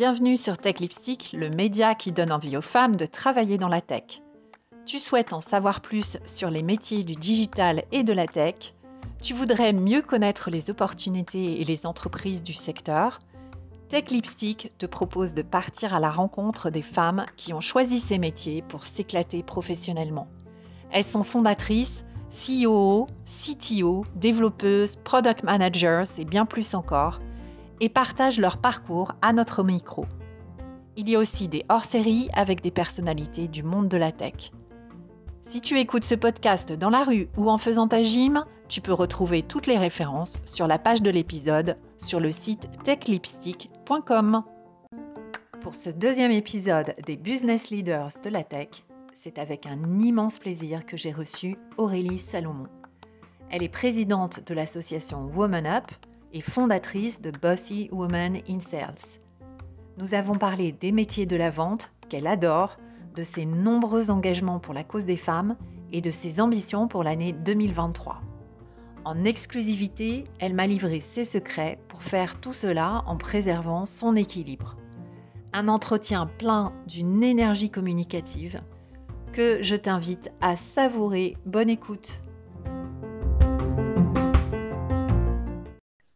Bienvenue sur Tech Lipstick, le média qui donne envie aux femmes de travailler dans la tech. Tu souhaites en savoir plus sur les métiers du digital et de la tech Tu voudrais mieux connaître les opportunités et les entreprises du secteur Tech Lipstick te propose de partir à la rencontre des femmes qui ont choisi ces métiers pour s'éclater professionnellement. Elles sont fondatrices, CEO, CTO, développeuses, product managers et bien plus encore, et partagent leur parcours à notre micro. Il y a aussi des hors-séries avec des personnalités du monde de la tech. Si tu écoutes ce podcast dans la rue ou en faisant ta gym, tu peux retrouver toutes les références sur la page de l'épisode sur le site techlipstick.com. Pour ce deuxième épisode des Business Leaders de la Tech, c'est avec un immense plaisir que j'ai reçu Aurélie Salomon. Elle est présidente de l'association Woman Up et fondatrice de Bossy Woman in Sales. Nous avons parlé des métiers de la vente qu'elle adore, de ses nombreux engagements pour la cause des femmes et de ses ambitions pour l'année 2023. En exclusivité, elle m'a livré ses secrets pour faire tout cela en préservant son équilibre. Un entretien plein d'une énergie communicative que je t'invite à savourer. Bonne écoute.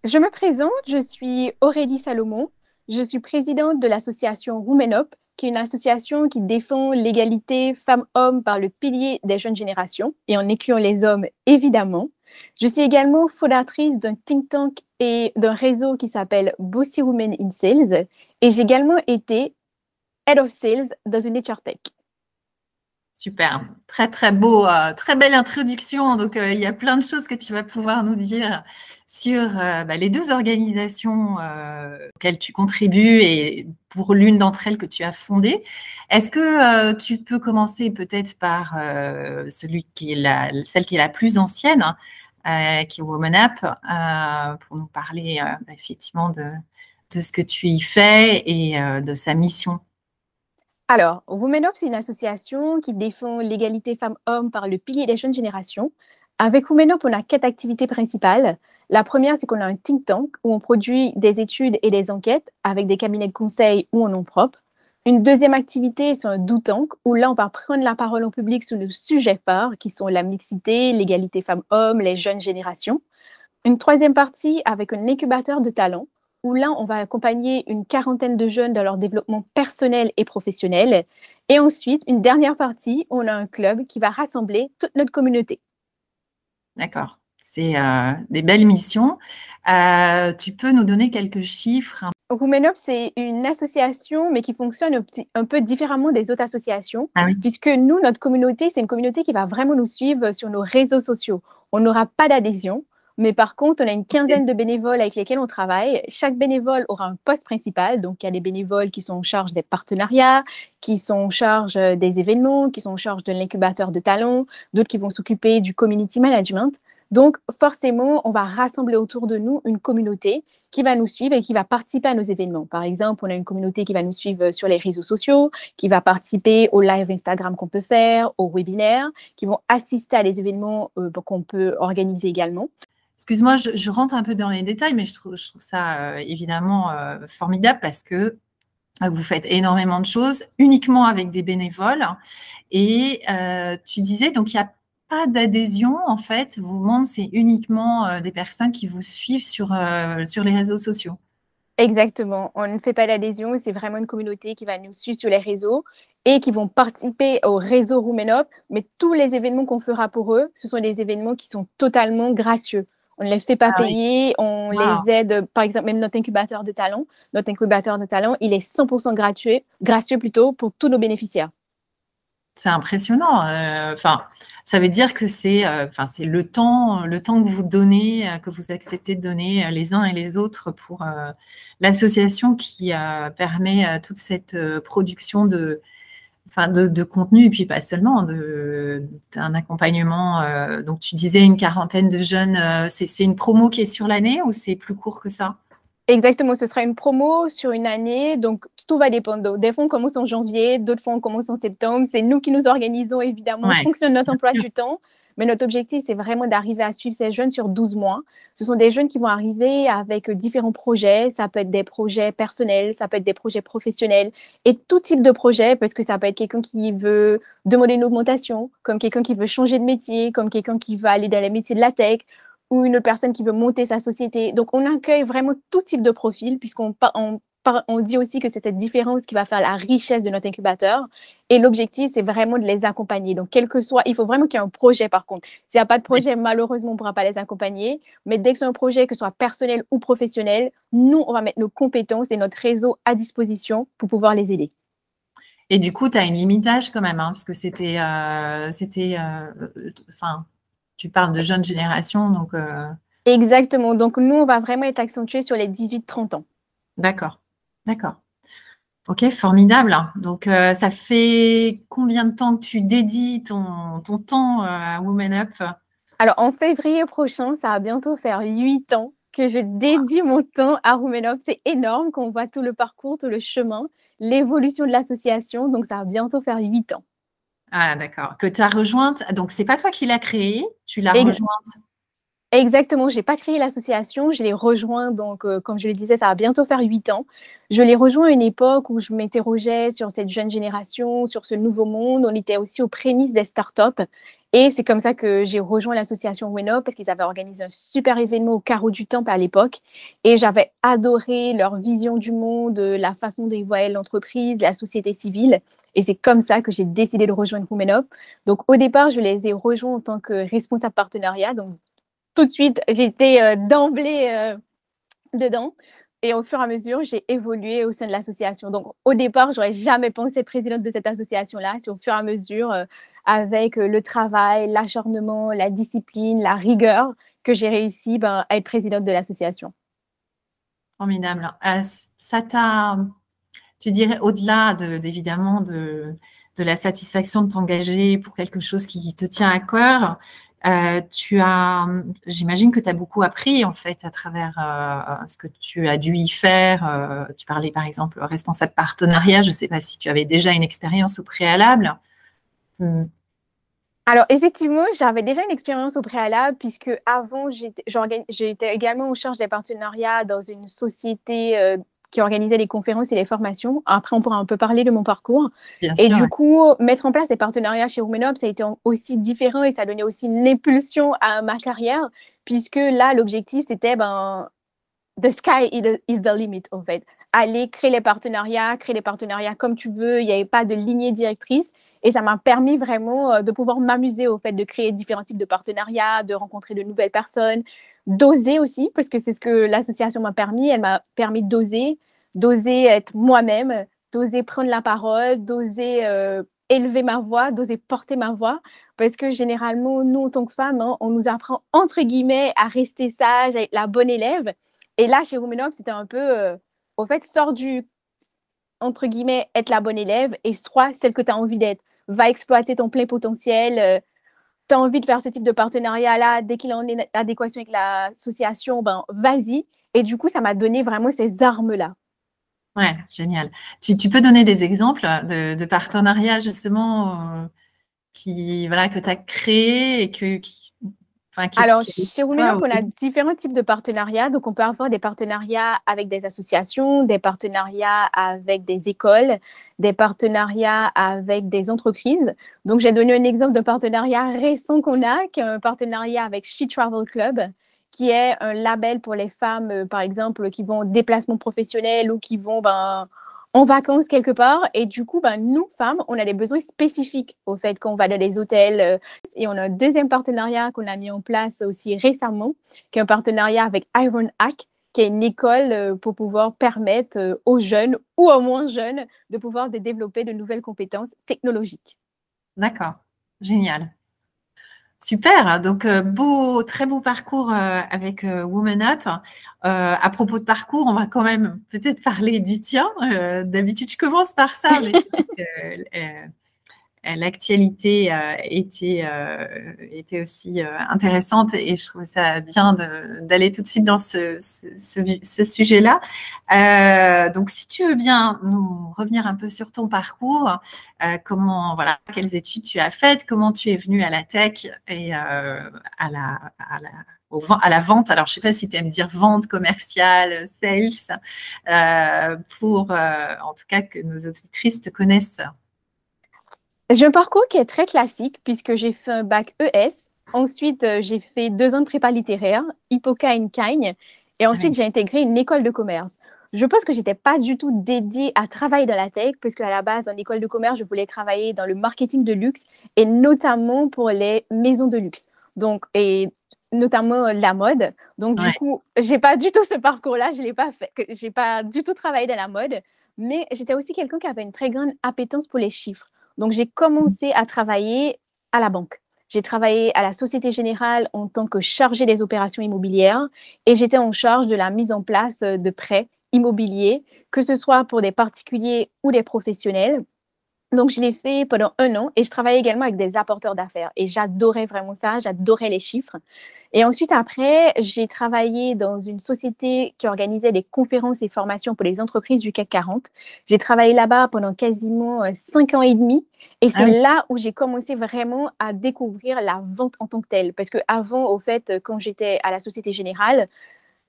Je me présente, je suis Aurélie Salomon. Je suis présidente de l'association Women Up, qui est une association qui défend l'égalité femmes-hommes par le pilier des jeunes générations, et en incluant les hommes, évidemment. Je suis également fondatrice d'un think tank et d'un réseau qui s'appelle Bossy Women in Sales, et j'ai également été Head of Sales dans une HR Tech. Super, très très beau, euh, très belle introduction. Donc euh, il y a plein de choses que tu vas pouvoir nous dire sur euh, bah, les deux organisations auxquelles tu contribues et pour l'une d'entre elles que tu as fondée. Est-ce que tu peux commencer peut-être par celui qui est la, celle qui est la plus ancienne, hein, qui est Woman Up, pour nous parler effectivement de, de, ce que tu y fais et de sa mission? Alors, Women Up, c'est une association qui défend l'égalité femmes-hommes par le pilier des jeunes générations. Avec Women Up, on a quatre activités principales. La première, c'est qu'on a un think tank où on produit des études et des enquêtes avec des cabinets de conseil ou en nom propre. Une deuxième activité, c'est un do tank où là, on va prendre la parole en public sur le sujet phare qui sont la mixité, l'égalité femmes-hommes, les jeunes générations. Une troisième partie avec un incubateur de talents où là, on va accompagner une quarantaine de jeunes dans leur développement personnel et professionnel. Et ensuite, une dernière partie, on a un club qui va rassembler toute notre communauté. D'accord. C'est euh, des belles missions. Euh, tu peux nous donner quelques chiffres Women Up, c'est une association, mais qui fonctionne un, peu différemment des autres associations, ah puisque nous, notre communauté, c'est une communauté qui va vraiment nous suivre sur nos réseaux sociaux. On n'aura pas d'adhésion. Mais par contre, on a une quinzaine de bénévoles avec lesquels on travaille. Chaque bénévole aura un poste principal. Donc, il y a des bénévoles qui sont en charge des partenariats, qui sont en charge euh, des événements, qui sont en charge de l'incubateur de talents, d'autres qui vont s'occuper du community management. Donc, forcément, on va rassembler autour de nous une communauté qui va nous suivre et qui va participer à nos événements. Par exemple, on a une communauté qui va nous suivre sur les réseaux sociaux, qui va participer au live Instagram qu'on peut faire, aux webinaires, qui vont assister à des événements euh, qu'on peut organiser également. Excuse-moi, je, rentre un peu dans les détails, mais je trouve, ça euh, évidemment euh, formidable parce que euh, vous faites énormément de choses uniquement avec des bénévoles. Et tu disais, donc il n'y a pas d'adhésion, en fait. Vos membres, c'est uniquement des personnes qui vous suivent sur, sur les réseaux sociaux. Exactement. On ne fait pas d'adhésion, c'est vraiment une communauté qui va nous suivre sur les réseaux et qui vont participer au réseau Roumenop. Mais tous les événements qu'on fera pour eux, ce sont des événements qui sont totalement gracieux. On ne les fait pas ah payer, on les aide, par exemple, même notre incubateur de talent, notre incubateur de talent, il est 100% gratuit, gracieux plutôt pour tous nos bénéficiaires. C'est impressionnant. Euh, enfin, ça veut dire que c'est, euh, enfin, c'est le temps, le temps que vous donnez, euh, que vous acceptez de donner les uns et les autres pour l'association qui permet toute cette production de, enfin de, contenu et puis pas seulement de un accompagnement. Euh, donc tu disais une quarantaine de jeunes. Euh, c'est une promo qui est sur l'année ou c'est plus court que ça? Exactement, ce sera une promo sur une année, donc tout va dépendre. Des fois, on commence en janvier, d'autres fois, on commence en septembre. C'est nous qui nous organisons, évidemment, en fonction de notre emploi du temps. Mais notre objectif, c'est vraiment d'arriver à suivre ces jeunes sur 12 mois. Ce sont des jeunes qui vont arriver avec différents projets. Ça peut être des projets personnels, ça peut être des projets professionnels et tout type de projet parce que ça peut être quelqu'un qui veut demander une augmentation, comme quelqu'un qui veut changer de métier, comme quelqu'un qui veut aller dans les métiers de la tech ou une personne qui veut monter sa société. Donc, on accueille vraiment tout type de profil puisqu'on on dit aussi que c'est cette différence qui va faire la richesse de notre incubateur. Et l'objectif, c'est vraiment de les accompagner. Donc, quel que soit, il faut vraiment qu'il y ait un projet par contre. S'il n'y a pas de projet, malheureusement, on ne pourra pas les accompagner. Mais dès que c'est un projet, que ce soit personnel ou professionnel, nous, on va mettre nos compétences et notre réseau à disposition pour pouvoir les aider. Et du coup, tu as une limitage quand même, hein, parce que c'était, euh, c'était, euh, enfin, tu parles de jeunes générations, donc. Euh, Exactement. Donc, nous, on va vraiment être accentués sur les 18-30 ans. D'accord. D'accord. Ok, formidable. Donc, euh, ça fait combien de temps que tu dédies ton, temps euh, à Women Up? Alors, en février prochain, ça va bientôt faire huit ans que je dédie mon temps à Women Up. C'est énorme qu'on voit tout le parcours, tout le chemin, l'évolution de l'association. Donc, ça va bientôt faire huit ans. Ah, d'accord. Que tu as rejointe. Donc, c'est pas toi qui l'as créée, tu l'as rejointe? Exactement, je n'ai pas créé l'association, je l'ai rejoint, donc euh, comme je le disais, ça va bientôt faire huit ans. Je l'ai rejoint à une époque où je m'interrogeais sur cette jeune génération, sur ce nouveau monde. On était aussi aux prémices des startups. Et c'est comme ça que j'ai rejoint l'association Weno parce qu'ils avaient organisé un super événement au carreau du Temple à l'époque. Et j'avais adoré leur vision du monde, la façon dont ils voyaient l'entreprise, la société civile. Et c'est comme ça que j'ai décidé de rejoindre Women Donc au départ, je les ai rejoints en tant que responsable partenariat, tout de suite, j'étais euh, d'emblée euh, dedans. Et au fur et à mesure, j'ai évolué au sein de l'association. Donc, au départ, j'aurais jamais pensé présidente de cette association-là. C'est au fur et à mesure, euh, avec le travail, l'acharnement, la discipline, la rigueur, que j'ai réussi ben, à être présidente de l'association. Formidable. ça t'a, tu dirais, au-delà évidemment de, de, la satisfaction de t'engager pour quelque chose qui te tient à cœur, euh, tu as, j'imagine que tu as beaucoup appris en fait à travers euh, ce que tu as dû y faire. Euh, tu parlais par exemple responsable partenariat. Je ne sais pas si tu avais déjà une expérience au préalable. Hmm. Alors effectivement, j'avais déjà une expérience au préalable puisque avant j'étais également en charge des partenariats dans une société qui organisait les conférences et les formations. Après, on pourra un peu parler de mon parcours. et du coup, mettre en place des partenariats chez Women ça a été aussi différent et ça a donné aussi une impulsion à ma carrière, puisque là, l'objectif, c'était ben, the sky is the limit, en fait. Aller créer les partenariats, créer les partenariats comme tu veux. Il n'y avait pas de lignée directrice. Et ça m'a permis vraiment euh, de pouvoir m'amuser au fait de créer différents types de partenariats, de rencontrer de nouvelles personnes, d'oser aussi, parce que c'est ce que l'association m'a permis. Elle m'a permis d'oser, d'oser être moi-même, d'oser prendre la parole, d'oser euh, élever ma voix, d'oser porter ma voix, parce que généralement, nous, en tant que femmes, hein, on nous apprend, entre guillemets, à rester sage, à être la bonne élève. Et là, chez Women c'était un peu, euh, au fait, sors du, entre guillemets, être la bonne élève et sois celle que tu as envie d'être va exploiter ton plein potentiel. Euh, tu as envie de faire ce type de partenariat-là, dès qu'il en est adéquation avec l'association, ben, vas-y. Et du coup, ça m'a donné vraiment ces armes-là. Ouais, génial. Tu, peux donner des exemples de, partenariats justement euh, qui, voilà, que tu as créés et que, alors, chez Women on a différents types de partenariats. Donc, on peut avoir des partenariats avec des associations, des partenariats avec des écoles, des partenariats avec des entreprises. Donc, j'ai donné un exemple de partenariat récent qu'on a, qui est un partenariat avec She Travel Club, qui est un label pour les femmes, euh, par exemple, qui vont en déplacement professionnel ou qui vont ben, en vacances quelque part. Et du coup, ben, nous, femmes, on a des besoins spécifiques au fait qu'on va dans les hôtels. Euh, et on a un deuxième partenariat qu'on a mis en place aussi récemment, qui est un partenariat avec Iron Hack, qui est une école euh, pour pouvoir permettre euh, aux jeunes ou aux moins jeunes de pouvoir développer de nouvelles compétences technologiques. D'accord, génial. Super, donc euh, beau, très beau parcours euh, avec euh, Woman Up. à propos de parcours, on va quand même peut-être parler du tien. D'habitude, je commence par ça, mais l'actualité était, était aussi intéressante et je trouvais ça bien d'aller tout de suite dans ce, ce, sujet-là. donc, si tu veux bien nous revenir un peu sur ton parcours, comment, voilà, quelles études tu as faites, comment tu es venu à la tech et à la, à la à la vente. Alors, je ne sais pas si tu aimes dire vente commerciale, sales, euh, pour euh, en tout cas que nos auditrices te connaissent. J'ai un parcours qui est très classique puisque j'ai fait un bac ES. Ensuite, euh, j'ai fait deux ans de prépa littéraire, Hippoca Cagne. Et ensuite, j'ai intégré une école de commerce. Je pense que je n'étais pas du tout dédiée à travailler dans la tech, puisque à la base, en école de commerce, je voulais travailler dans le marketing de luxe et notamment pour les maisons de luxe. Donc, et notamment euh, la mode. Donc, du coup, j'ai pas du tout ce parcours-là. Je l'ai pas fait. J'ai pas du tout travaillé dans la mode. Mais j'étais aussi quelqu'un qui avait une très grande appétence pour les chiffres. Donc, j'ai commencé à travailler à la banque. J'ai travaillé à la Société Générale en tant que chargée des opérations immobilières et j'étais en charge de la mise en place euh, de prêts immobiliers, que ce soit pour des particuliers ou des professionnels. Donc, je l'ai fait pendant un an et je travaillais également avec des apporteurs d'affaires. Et j'adorais vraiment ça, j'adorais les chiffres. Et ensuite, après, j'ai travaillé dans une société qui organisait des conférences et formations pour les entreprises du CAC 40. J'ai travaillé là-bas pendant quasiment euh, cinq ans et demi. Et c'est ah là où j'ai commencé vraiment à découvrir la vente en tant que telle. Parce qu'avant, au fait, quand j'étais à la Société Générale,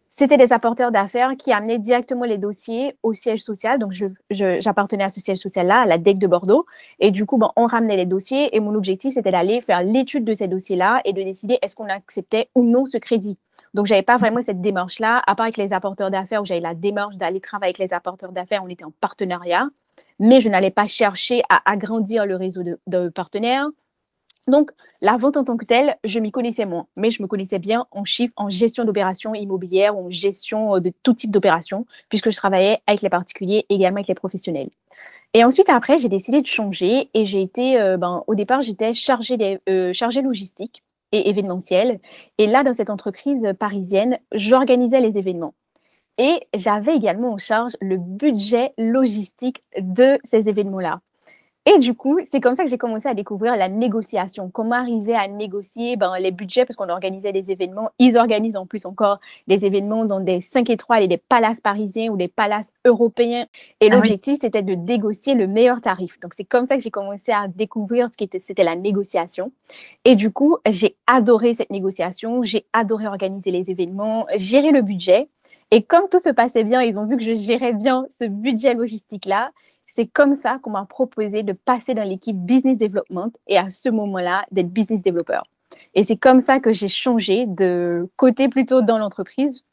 c'était des apporteurs d'affaires qui amenaient directement les dossiers au siège social. Donc, j'appartenais à ce siège social-là, à la DEC de Bordeaux. Et du coup, ben, on ramenait les dossiers et mon objectif, c'était d'aller faire l'étude de ces dossiers-là et de décider est-ce qu'on acceptait ou non ce crédit. Donc, je n'avais pas vraiment cette démarche-là, à part avec les apporteurs d'affaires où j'avais la démarche d'aller travailler avec les apporteurs d'affaires, on était en partenariat. Mais je n'allais pas chercher à agrandir le réseau de partenaires. Donc, la vente en tant que telle, je m'y connaissais moins, mais je me connaissais bien en chiffres, en gestion d'opérations immobilières, en gestion euh, de tout type d'opérations, puisque je travaillais avec les particuliers, également avec les professionnels. Et ensuite, après, j'ai décidé de changer et j'ai été, euh, ben, au départ, j'étais chargée, euh, chargée logistique et événementielle. Et là, dans cette entreprise parisienne, j'organisais les événements. Et j'avais également en charge le budget logistique de ces événements-là. Et du coup, c'est comme ça que j'ai commencé à découvrir la négociation. Comment arriver à négocier ben, les budgets, parce qu'on organisait des événements. Ils organisent en plus encore des événements dans des 5 étoiles et des palaces parisiens ou des palaces européens. Et ah l'objectif, c'était de négocier le meilleur tarif. Donc, c'est comme ça que j'ai commencé à découvrir ce qui c'était la négociation. Et du coup, j'ai adoré cette négociation. J'ai adoré organiser les événements, gérer le budget. Et comme tout se passait bien, ils ont vu que je gérais bien ce budget logistique-là c'est comme ça qu'on m'a proposé de passer dans l'équipe business development et à ce moment-là d'être business developer. Et c'est comme ça que j'ai changé de côté plutôt dans l'entreprise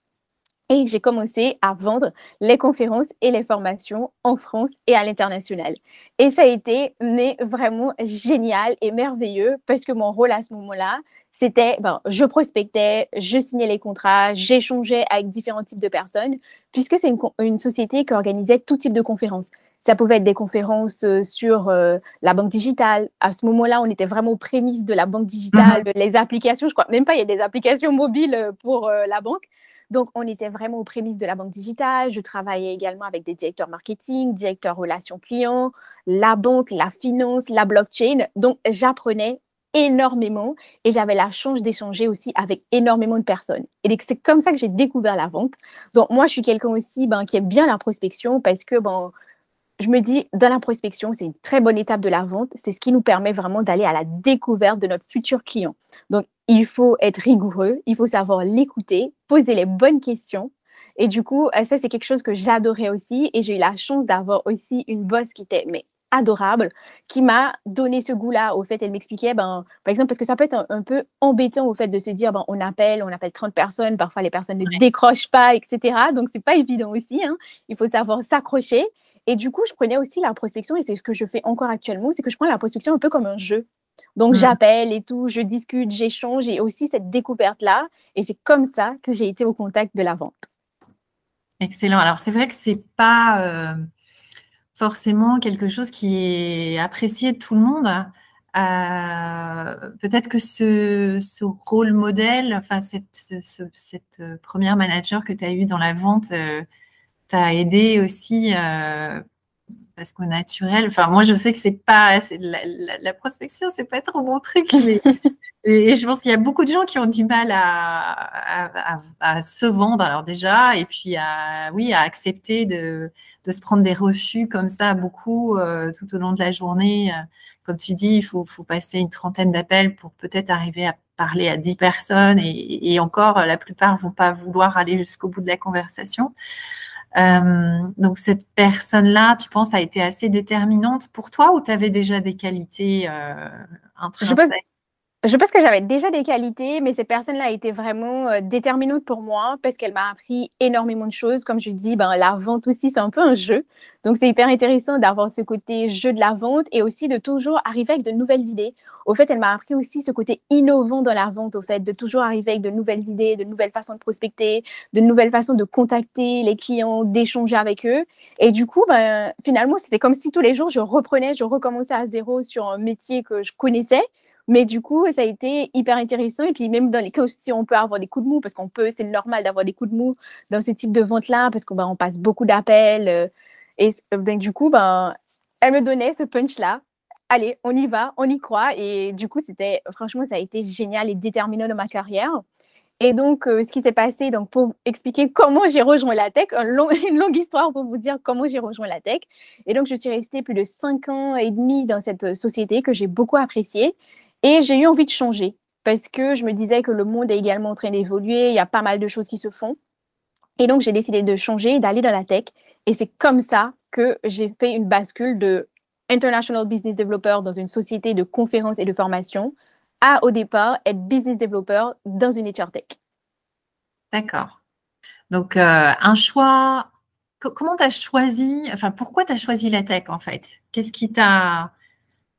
et j'ai commencé à vendre les conférences et les formations en France et à l'international. Et ça a été mais vraiment génial et merveilleux parce que mon rôle à ce moment-là, c'était, ben, je prospectais, je signais les contrats, j'échangeais avec différents types de personnes, puisque c'est une, une, société qui organisait tout type de conférences. Ça pouvait être des conférences euh, sur euh, la banque digitale. À ce moment-là, on était vraiment aux prémices de la banque digitale, mhm. les applications. Je crois même pas il y a des applications mobiles euh, pour la banque. Donc, on était vraiment aux prémices de la banque digitale. Je travaillais également avec des directeurs marketing, directeurs relations clients, la banque, la finance, la blockchain. Donc, j'apprenais énormément et j'avais la chance d'échanger aussi avec énormément de personnes. Et c'est comme ça que j'ai découvert la vente. Donc, moi, je suis quelqu'un aussi ben, qui aime bien la prospection parce que, bon, je me dis, dans la prospection, c'est une très bonne étape de la vente. C'est ce qui nous permet vraiment d'aller à la découverte de notre futur client. Donc, il faut être rigoureux, il faut savoir l'écouter, poser les bonnes questions. Et du coup, euh, ça, c'est quelque chose que j'adorais aussi. Et j'ai eu la chance d'avoir aussi une boss qui était mais, adorable, qui m'a donné ce goût-là. Au fait, elle m'expliquait, ben, par exemple, parce que ça peut être un, peu embêtant au fait de se dire, ben, on appelle, on appelle 30 personnes, parfois les personnes ne décrochent pas, etc. Donc, c'est pas évident aussi. Hein. Il faut savoir s'accrocher. Et du coup, je prenais aussi la prospection, et c'est ce que je fais encore actuellement, c'est que je prends la prospection un peu comme un jeu. Donc, mmh. j'appelle et tout, je discute, j'échange, et aussi cette découverte-là. Et c'est comme ça que j'ai été au contact de la vente. Excellent. Alors, c'est vrai que c'est pas euh, forcément quelque chose qui est apprécié de tout le monde. Euh, peut-être que ce, rôle modèle, enfin, cette, cette euh, première manager que tu as eue dans la vente, t'a aidé aussi parce qu'au naturel, enfin moi je sais que c'est pas la, la, la, prospection, c'est pas trop mon truc, mais et je pense qu'il y a beaucoup de gens qui ont du mal à, à, se vendre alors déjà, et puis à oui à accepter de, de se prendre des refus comme ça beaucoup euh, tout au long de la journée. Comme tu dis, il faut, faut passer une trentaine d'appels pour peut-être arriver à parler à dix personnes, et, et encore la plupart vont pas vouloir aller jusqu'au bout de la conversation. Euh, donc cette personne-là, tu penses, a été assez déterminante pour toi ou tu avais déjà des qualités euh, intrinsèques je pense que j'avais déjà des qualités, mais cette personne-là a été vraiment euh, déterminante pour moi parce qu'elle m'a appris énormément de choses. Comme je dis, ben, la vente aussi, c'est un peu un jeu. Donc, c'est hyper intéressant d'avoir ce côté jeu de la vente et aussi de toujours arriver avec de nouvelles idées. Au fait, elle m'a appris aussi ce côté innovant dans la vente, au fait, de toujours arriver avec de nouvelles idées, de nouvelles façons de prospecter, de nouvelles façons de contacter les clients, d'échanger avec eux. Et du coup, ben, finalement, c'était comme si tous les jours, je reprenais, je recommençais à zéro sur un métier que je connaissais mais du coup, ça a été hyper intéressant. Et puis, même dans les cas aussi, on peut avoir des coups de mou, parce qu'on peut, c'est normal d'avoir des coups de mou dans ce type de vente-là, parce qu'on ben, passe beaucoup d'appels. Euh, et donc, du coup, ben, elle me donnait ce punch-là. Allez, on y va, on y croit. Et du coup, c'était, franchement, ça a été génial et déterminant dans ma carrière. Et donc, euh, ce qui s'est passé, donc pour expliquer comment j'ai rejoint la tech, une longue histoire pour vous dire comment j'ai rejoint la tech. Et donc, je suis restée plus de cinq ans et demi dans cette société que j'ai beaucoup appréciée. Et j'ai eu envie de changer parce que je me disais que le monde est également en train d'évoluer, il y a pas mal de choses qui se font. Et donc, j'ai décidé de changer, d'aller dans la tech. Et c'est comme ça que j'ai fait une bascule de International Business Developer dans une société de conférences et de formation à, au départ, être Business Developer dans une HR Tech. D'accord. Donc, euh, un choix. Comment tu as choisi, enfin, pourquoi tu as choisi la tech en fait? Qu'est-ce qui t'a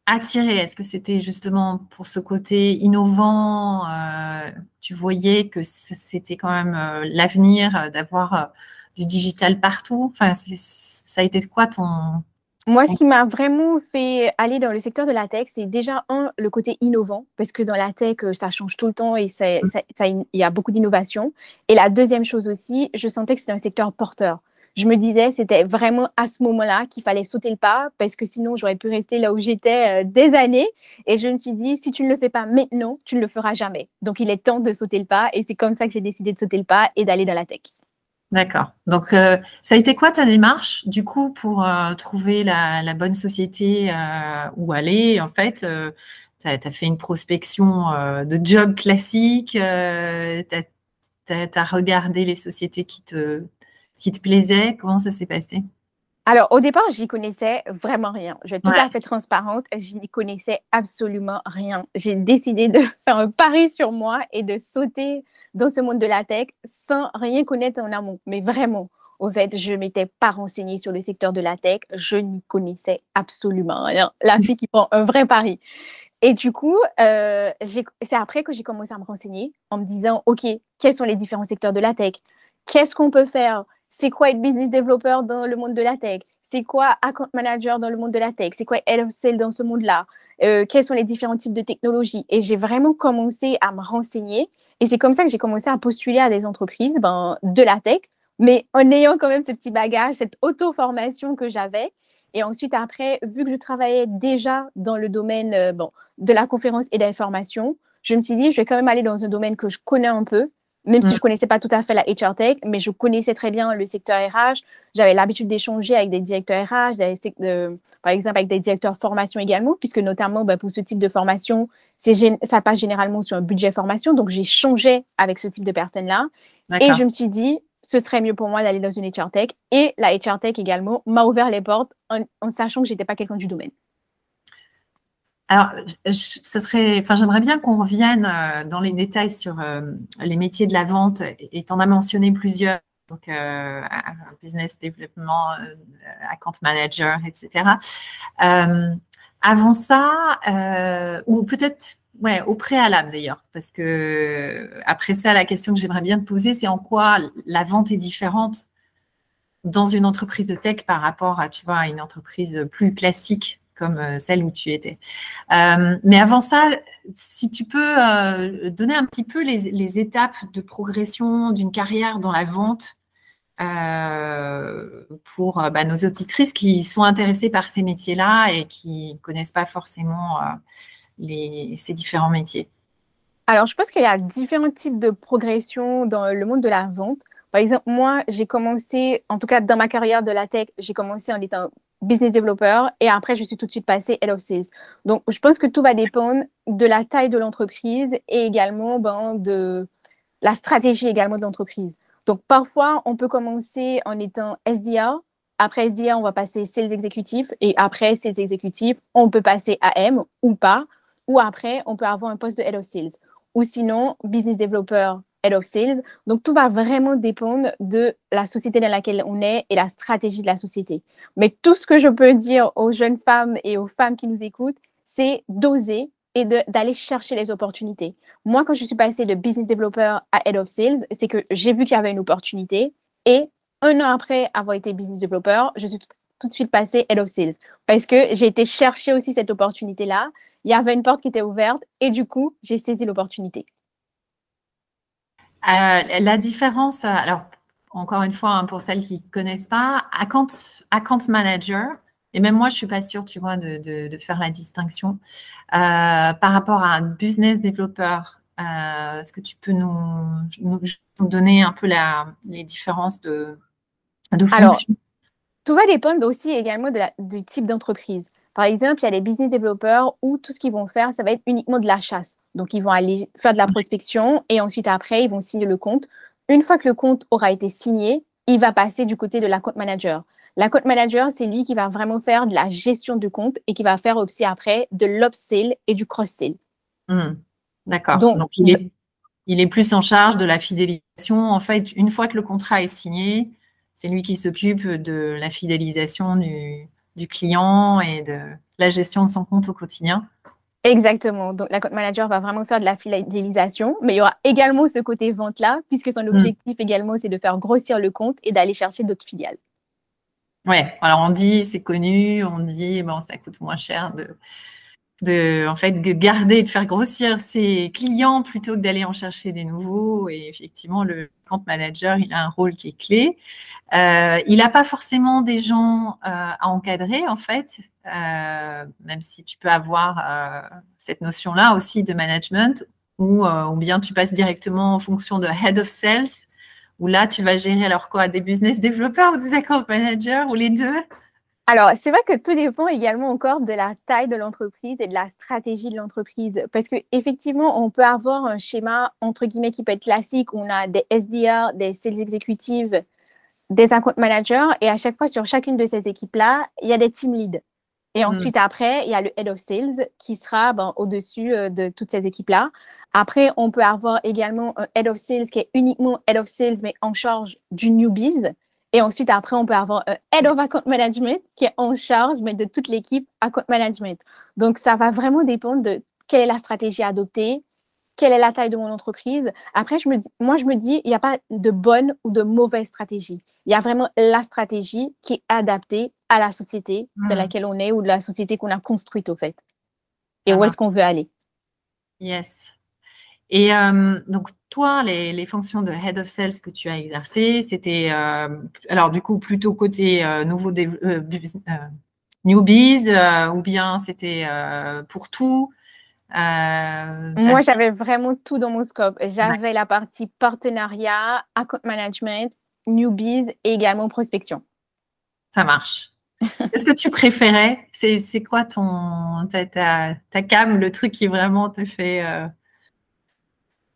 attiré? Est-ce que c'était justement pour ce côté innovant euh, Tu voyais que c'était quand même euh, l'avenir euh, d'avoir du digital partout? Enfin, ça a été quoi ton... Moi, ce qui m'a vraiment fait aller dans le secteur de la tech, c'est déjà, un, le côté innovant, parce que dans la tech, ça change tout le temps et mmh. il y a beaucoup d'innovation. Et la deuxième chose aussi, je sentais que c'était un secteur porteur je me disais, c'était vraiment à ce moment-là qu'il fallait sauter le pas parce que sinon, j'aurais pu rester là où j'étais euh, des années. Et je me suis dit, si tu ne le fais pas maintenant, tu ne le feras jamais. Donc, il est temps de sauter le pas. Et c'est comme ça que j'ai décidé de sauter le pas et d'aller dans la tech. D'accord. Donc, euh, ça a été quoi ta démarche, du coup, pour euh, trouver la, bonne société où aller En fait, tu as, fait une prospection de job classique, tu as, regardé les sociétés qui te, qui te plaisait? Comment ça s'est passé? Alors, au départ, j'y connaissais vraiment rien. Je être tout à fait transparente. Je n'y connaissais absolument rien. J'ai décidé de faire un pari sur moi et de sauter dans ce monde de la tech sans rien connaître en amont. Mais vraiment, au fait, je ne m'étais pas renseignée sur le secteur de la tech. Je n'y connaissais absolument rien. La fille qui prend un vrai pari. Et du coup, euh, c'est après que j'ai commencé à me renseigner en me disant, OK, quels sont les différents secteurs de la tech? Qu'est-ce qu'on peut faire? C'est quoi être business developer dans le monde de la tech? C'est quoi account manager dans le monde de la tech? C'est quoi sales dans ce monde-là? Euh, Quels sont les différents types de technologies? Et j'ai vraiment commencé à me renseigner. Et c'est comme ça que j'ai commencé à postuler à des entreprises ben, de la tech, mais en ayant quand même ce petit bagage, cette auto-formation que j'avais. Et ensuite, après, vu que je travaillais déjà dans le domaine euh, bon, de la conférence et de l'information, je me suis dit, je vais quand même aller dans un domaine que je connais un peu, même si mm. je connaissais pas tout à fait la HR Tech, mais je connaissais très bien le secteur RH. J'avais l'habitude d'échanger avec des directeurs RH, par exemple avec des directeurs formation également, puisque notamment ben, pour ce type de formation, ça passe généralement sur un budget formation. Donc, j'ai changé avec ce type de personnes-là. Et je me suis dit, ce serait mieux pour moi d'aller dans une HR Tech. Et la HR Tech également m'a ouvert les portes en, en sachant que je n'étais pas quelqu'un du domaine. Alors, serait, enfin, j'aimerais bien qu'on revienne euh, dans les détails sur euh, les métiers de la vente, et tu en as mentionné plusieurs, donc euh, business développement, account manager, etc. avant ça, ou peut-être ouais, au préalable d'ailleurs, parce que après ça, la question que j'aimerais bien te poser, c'est en quoi la vente est différente dans une entreprise de tech par rapport à, tu vois, à une entreprise plus classique comme euh, celle où tu étais. Euh, mais avant ça, si tu peux euh, donner un petit peu les, étapes de progression d'une carrière dans la vente, pour bah, nos auditrices qui sont intéressées par ces métiers-là et qui ne connaissent pas forcément les, ces différents métiers Alors, je pense qu'il y a différents types de progression dans le monde de la vente. Par exemple, moi, j'ai commencé, en tout cas dans ma carrière de la tech, j'ai commencé en étant business developer et après, je suis tout de suite passée head of sales. Donc, je pense que tout va dépendre de la taille de l'entreprise et également ben, de la stratégie également de l'entreprise. Donc, parfois, on peut commencer en étant SDR. Après SDR, on va passer sales exécutif et après sales exécutif, on peut passer AM ou pas. Ou après, on peut avoir un poste de head of sales. Ou sinon, business developer head of sales. Donc, tout va vraiment dépendre de la société dans laquelle on est et la stratégie de la société. Mais tout ce que je peux dire aux jeunes femmes et aux femmes qui nous écoutent, c'est d'oser et d'aller chercher les opportunités. Moi, quand je suis passée de business developer à head of sales, c'est que j'ai vu qu'il y avait une opportunité et un an après avoir été business developer, je suis tout de suite passée head of sales parce que j'ai été chercher aussi cette opportunité-là. Il y avait une porte qui était ouverte et du coup, j'ai saisi l'opportunité. Euh, la différence, euh, alors encore une fois, hein, pour celles qui ne connaissent pas, account, account manager, et même moi, je ne suis pas sûre, tu vois, de, faire la distinction euh, par rapport à un business développeur. Est-ce que tu peux nous, donner un peu les différences de, de Alors, tout va dépendre aussi également du type d'entreprise. Par exemple, il y a les business développeurs où tout ce qu'ils vont faire, ça va être uniquement de la chasse. Donc, ils vont aller faire de la prospection et ensuite, après, ils vont signer le compte. Une fois que le compte aura été signé, il va passer du côté de la compte manager. La compte manager, c'est lui qui va vraiment faire de la gestion du compte et qui va faire aussi après de l'upsell et du cross-sell. Hmm. D'accord. Donc, il, est, il est plus en charge de la fidélisation. En fait, une fois que le contrat est signé, c'est lui qui s'occupe de la fidélisation du, du client et de la gestion de son compte au quotidien. Exactement. Donc, la compte manager va vraiment faire de la fidélisation, mais il y aura également ce côté vente-là, puisque son hmm. objectif également, c'est de faire grossir le compte et d'aller chercher d'autres filiales. Ouais, alors on dit, c'est connu, on dit, bon, ça coûte moins cher de, de, en fait, de garder de faire grossir ses clients plutôt que d'aller en chercher des nouveaux. Et effectivement, le compte manager, il a un rôle qui est clé. Euh, il n'a pas forcément des gens euh, à encadrer, en fait, euh, même si tu peux avoir cette notion-là aussi de management, ou, ou bien tu passes directement en fonction de head of sales, où là, tu vas gérer alors quoi, des business développeurs ou des account managers, ou les deux? Alors, c'est vrai que tout dépend également encore de la taille de l'entreprise et de la stratégie de l'entreprise. Parce qu'effectivement, on peut avoir un schéma, entre guillemets, qui peut être classique. On a des SDR, des sales exécutives, des account managers. Et à chaque fois, sur chacune de ces équipes-là, il y a des team leads. Et hmm. ensuite, après, il y a le head of sales qui sera ben, au-dessus euh, de toutes ces équipes-là. Après, on peut avoir également un head of sales qui est uniquement head of sales, mais en charge du newbies. Et ensuite, après, on peut avoir un Head of Account Management qui est en charge mais de toute l'équipe Account Management. Donc, ça va vraiment dépendre de quelle est la stratégie adoptée, quelle est la taille de mon entreprise. Après, je me dis, moi, je me dis, il n'y a pas de bonne ou de mauvaise stratégie. Il y a vraiment la stratégie qui est adaptée à la société dans hmm. laquelle on est ou de la société qu'on a construite, au fait. Et où est-ce qu'on veut aller? Yes. Et euh, donc, toi, les, fonctions de Head of Sales que tu as exercées, c'était, euh, alors du coup, plutôt côté euh, nouveau newbies, ou bien c'était pour tout Moi, j'avais vraiment tout dans mon scope. J'avais la partie partenariat, account management, newbies et également prospection. Ça marche. Est-ce que tu préférais? C'est quoi ton ta, ta, ta, cam, le truc qui vraiment te fait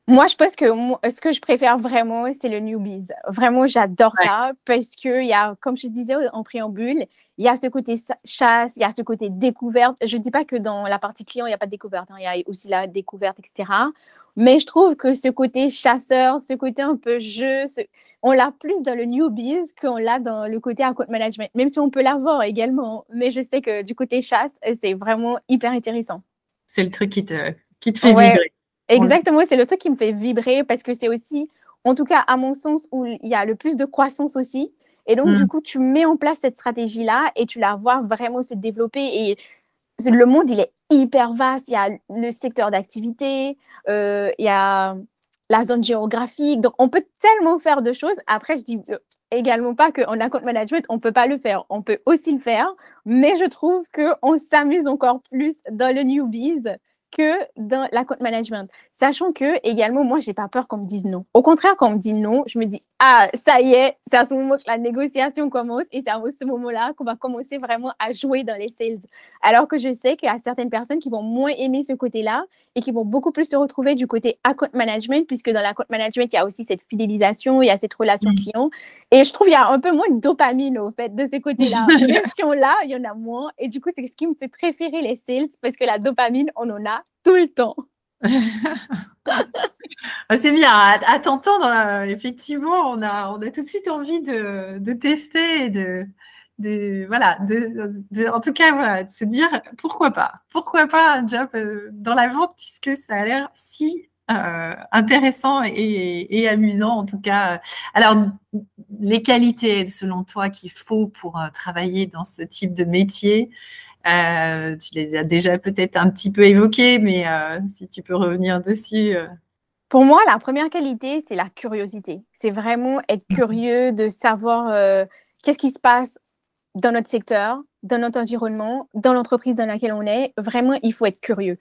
moi, je pense que ce que je préfère vraiment, c'est le newbies. Vraiment, j'adore ça parce que il y a, comme je disais en préambule, il y a ce côté chasse, il y a ce côté découverte. Je ne dis pas que dans la partie client, il n'y a pas de découverte. Hein. Il y a aussi la découverte, etc. Mais je trouve que ce côté chasseur, ce côté un peu jeu, on l'a plus dans le newbies qu'on l'a dans le côté account management. Même si on peut l'avoir également. Mais je sais que du côté chasse, c'est vraiment hyper intéressant. C'est le truc qui te, qui te fait vibrer. Exactement, c'est le truc qui me fait vibrer parce que c'est aussi, en tout cas à mon sens, où il y a le plus de croissance aussi. Et donc, du mm. coup, tu mets en place cette stratégie-là et tu la vois vraiment se développer. Et le monde, il est hyper vaste. Il y a le secteur d'activité, euh, il y a la zone géographique. Donc, on peut tellement faire de choses. Après, je dis également pas qu'en account management, on ne peut pas le faire. On peut aussi le faire, mais je trouve qu'on s'amuse encore plus dans le newbies que dans la compte management. Sachant que, également, moi, j'ai pas peur qu'on me dise non. Au contraire, quand on me dit non, je me dis, ah, ça y est, c'est à ce moment que la négociation commence et c'est à ce moment-là qu'on va commencer vraiment à jouer dans les sales. Alors que je sais qu'il y a certaines personnes qui vont moins aimer ce côté-là et qui vont beaucoup plus se retrouver du côté account management, puisque dans l'account management, il y a aussi cette fidélisation, il y a cette relation client. Et je trouve qu'il y a un peu moins de dopamine, au fait, de ce côté-là. là il y en a moins. Et du coup, c'est ce qui me fait préférer les sales, parce que la dopamine, on en a tout le temps. Ah, c'est bien, à, t'entendre, euh, effectivement, on a, on a tout de suite envie de, tester et de, de voilà, de, en tout cas, voilà, de se dire pourquoi pas, pourquoi pas un job euh, dans la vente puisque ça a l'air si euh, intéressant et, amusant en tout cas. Alors, les qualités selon toi qu'il faut pour travailler dans ce type de métier, euh, tu les as déjà peut-être un petit peu évoquées, mais euh, si tu peux revenir dessus. Euh. Pour moi, la première qualité, c'est la curiosité. C'est vraiment être mhm. curieux de savoir qu'est-ce qui se passe dans notre secteur, dans notre environnement, dans l'entreprise dans laquelle on est. Vraiment, il faut être curieux.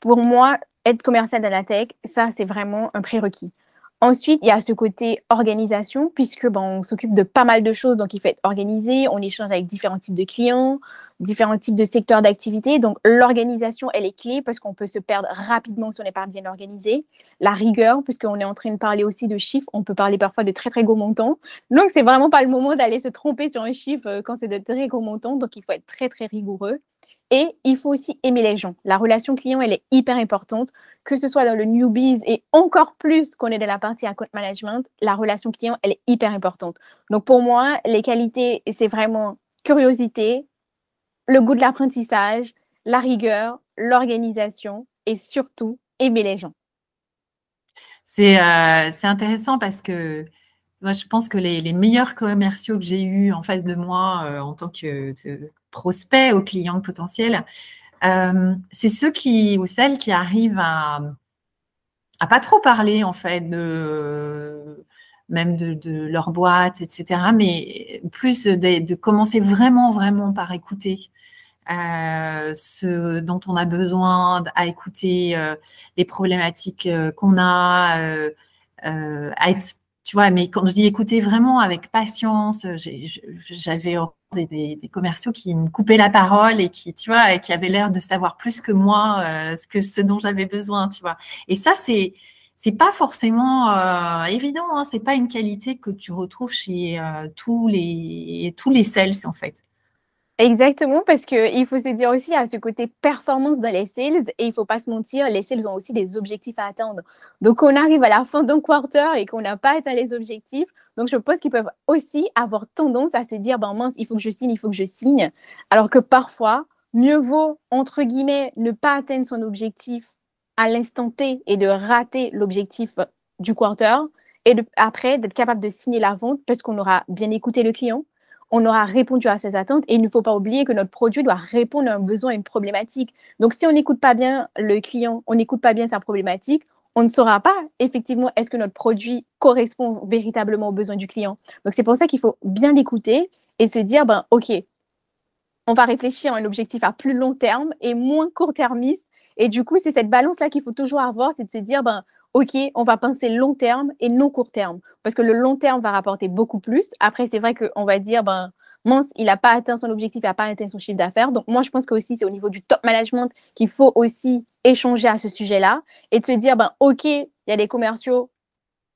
Pour moi, être commercial dans la tech, ça, c'est vraiment un prérequis. Ensuite, il y a ce côté organisation, puisque bon, on s'occupe de pas mal de choses, donc il faut être organisé, on échange avec différents types de clients, différents types de secteurs d'activité. Donc l'organisation, elle est clé parce qu'on peut se perdre rapidement si on n'est pas bien organisé. La rigueur, puisqu'on est en train de parler aussi de chiffres, on peut parler parfois de très très gros montants. Donc c'est vraiment pas le moment d'aller se tromper sur un chiffre euh, quand c'est de très gros montants, donc il faut être très très rigoureux. Et il faut aussi aimer les gens. La relation client, elle est hyper importante, que ce soit dans le newbies et encore plus qu'on est dans la partie account management, la relation client, elle est hyper importante. Donc pour moi, les qualités, c'est vraiment curiosité, le goût de l'apprentissage, la rigueur, l'organisation et surtout aimer les gens. C'est euh, intéressant parce que moi, je pense que les, meilleurs commerciaux que j'ai eus en face de moi euh, en tant que prospects aux clients potentiels, euh, c'est ceux qui ou celles qui arrivent à, à pas trop parler en fait de même de, leur boîte, etc. Mais plus de, commencer vraiment, vraiment par écouter euh, ce dont on a besoin, à écouter les problématiques qu'on a, à être tu vois, mais quand je dis écouter vraiment avec patience, j'avais des, des, commerciaux qui me coupaient la parole et qui, tu vois, et qui avaient l'air de savoir plus que moi euh, ce que dont j'avais besoin, tu vois. Et ça, c'est c'est pas forcément euh, évident, hein, c'est pas une qualité que tu retrouves chez euh, tous les tous les sales en fait. Exactement, parce qu'il faut se dire aussi à ce côté performance dans les sales, et il ne faut pas se mentir, les sales ont aussi des objectifs à atteindre. Donc, on arrive à la fin d'un quarter et qu'on n'a pas atteint les objectifs. Donc, je pense qu'ils peuvent aussi avoir tendance à se dire, ben mince, il faut que je signe, il faut que je signe. Alors que parfois, mieux vaut, entre guillemets, ne pas atteindre son objectif à l'instant T et de rater l'objectif du quarter, et après d'être capable de signer la vente parce qu'on aura bien écouté le client, on aura répondu à ses attentes. Et il ne faut pas oublier que notre produit doit répondre à un besoin, à une problématique. Donc, si on n'écoute pas bien le client, on n'écoute pas bien sa problématique, on ne saura pas effectivement est-ce que notre produit correspond véritablement aux besoins du client. Donc, c'est pour ça qu'il faut bien l'écouter et se dire, ben, OK, on va réfléchir à un objectif à plus long terme et moins court-termiste. Et du coup, c'est cette balance-là qu'il faut toujours avoir, c'est de se dire, ben, OK, on va penser long terme et non court terme. Parce que le long terme va rapporter beaucoup plus. Après, c'est vrai qu'on va dire, ben, mince, il n'a pas atteint son objectif, il n'a pas atteint son chiffre d'affaires. Donc, moi, je pense que aussi, c'est au niveau du top management qu'il faut aussi échanger à ce sujet-là et de se dire, ben, OK, il y a des commerciaux,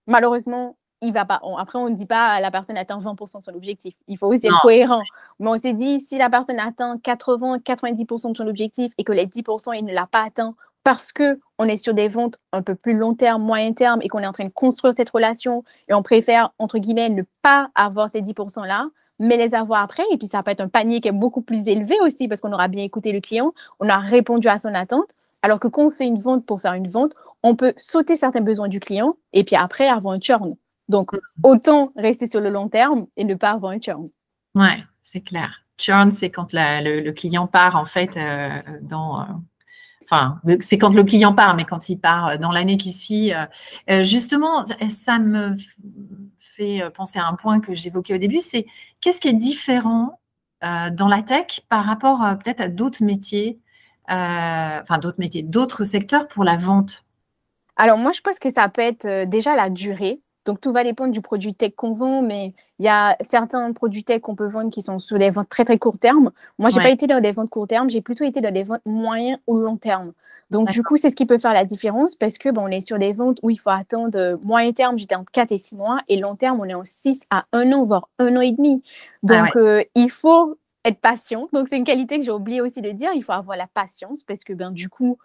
malheureusement, il va pas. après, on ne dit pas la personne atteint 20% de son objectif. Il faut aussi être cohérent. Mais on s'est dit, si la personne atteint 80-90% de son objectif et que les 10%, il ne l'a pas atteint parce que on est sur des ventes un peu plus long terme, moyen terme et qu'on est en train de construire cette relation et on préfère, entre guillemets, ne pas avoir ces 10%-là, mais les avoir après. Et puis, ça peut être un panier qui est beaucoup plus élevé aussi parce qu'on aura bien écouté le client, on a répondu à son attente. Alors que quand on fait une vente pour faire une vente, on peut sauter certains besoins du client et puis après avoir un churn. Donc, autant rester sur le long terme et ne pas avoir un churn. Ouais, c'est clair. Churn, c'est quand le, client part en fait euh, dans, c'est quand le client part, mais quand il part dans l'année qui suit, justement, ça me fait penser à un point que j'évoquais au début, c'est qu'est-ce qui est différent dans la tech par rapport peut-être à d'autres métiers, enfin d'autres métiers, d'autres secteurs pour la vente? Alors moi, je pense que ça peut être déjà la durée. Donc, tout va dépendre du produit tech qu'on vend, mais il y a certains produits tech qu'on peut vendre qui sont sur des ventes très, très court terme. Moi, je n'ai pas été dans des ventes court terme, j'ai plutôt été dans des ventes moyen ou long terme. Donc, du coup, c'est ce qui peut faire la différence parce que bon, on est sur des ventes où il faut attendre euh, moyen terme, j'étais entre 4 et 6 mois, et long terme, on est en 6 à 1 an, voire 1 an et demi. Donc, euh, il faut être patient. Donc, c'est une qualité que j'ai oublié aussi de dire. Il faut avoir la patience parce que, ben, du coup,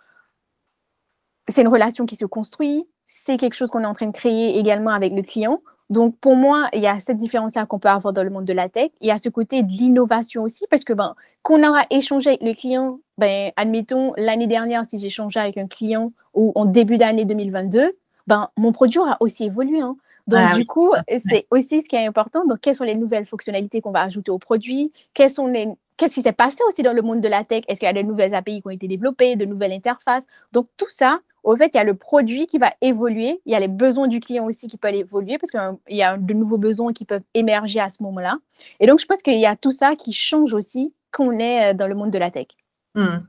c'est une relation qui se construit c'est quelque chose qu'on est en train de créer également avec le client. Donc, pour moi, il y a cette différence-là qu'on peut avoir dans le monde de la tech. Il y a ce côté de l'innovation aussi, parce que ben, qu'on aura échangé avec le client, ben, admettons, l'année dernière, si j'ai échangé avec un client ou en début d'année 2022, ben, mon produit aura aussi évolué. Hein. Donc, ah du coup, c'est aussi ce qui est important. Donc, quelles sont les nouvelles fonctionnalités qu'on va ajouter au produit? Sont les... Qu'est-ce qui s'est passé aussi dans le monde de la tech? Est-ce qu'il y a des nouvelles API qui ont été développées, de nouvelles interfaces? Donc, tout ça, au fait, il y a le produit qui va évoluer, il y a les besoins du client aussi qui peuvent évoluer parce qu'il y a de nouveaux besoins qui peuvent émerger à ce moment-là. Et donc, je pense qu'il y a tout ça qui change aussi quand on est euh, dans le monde de la tech. Hmm.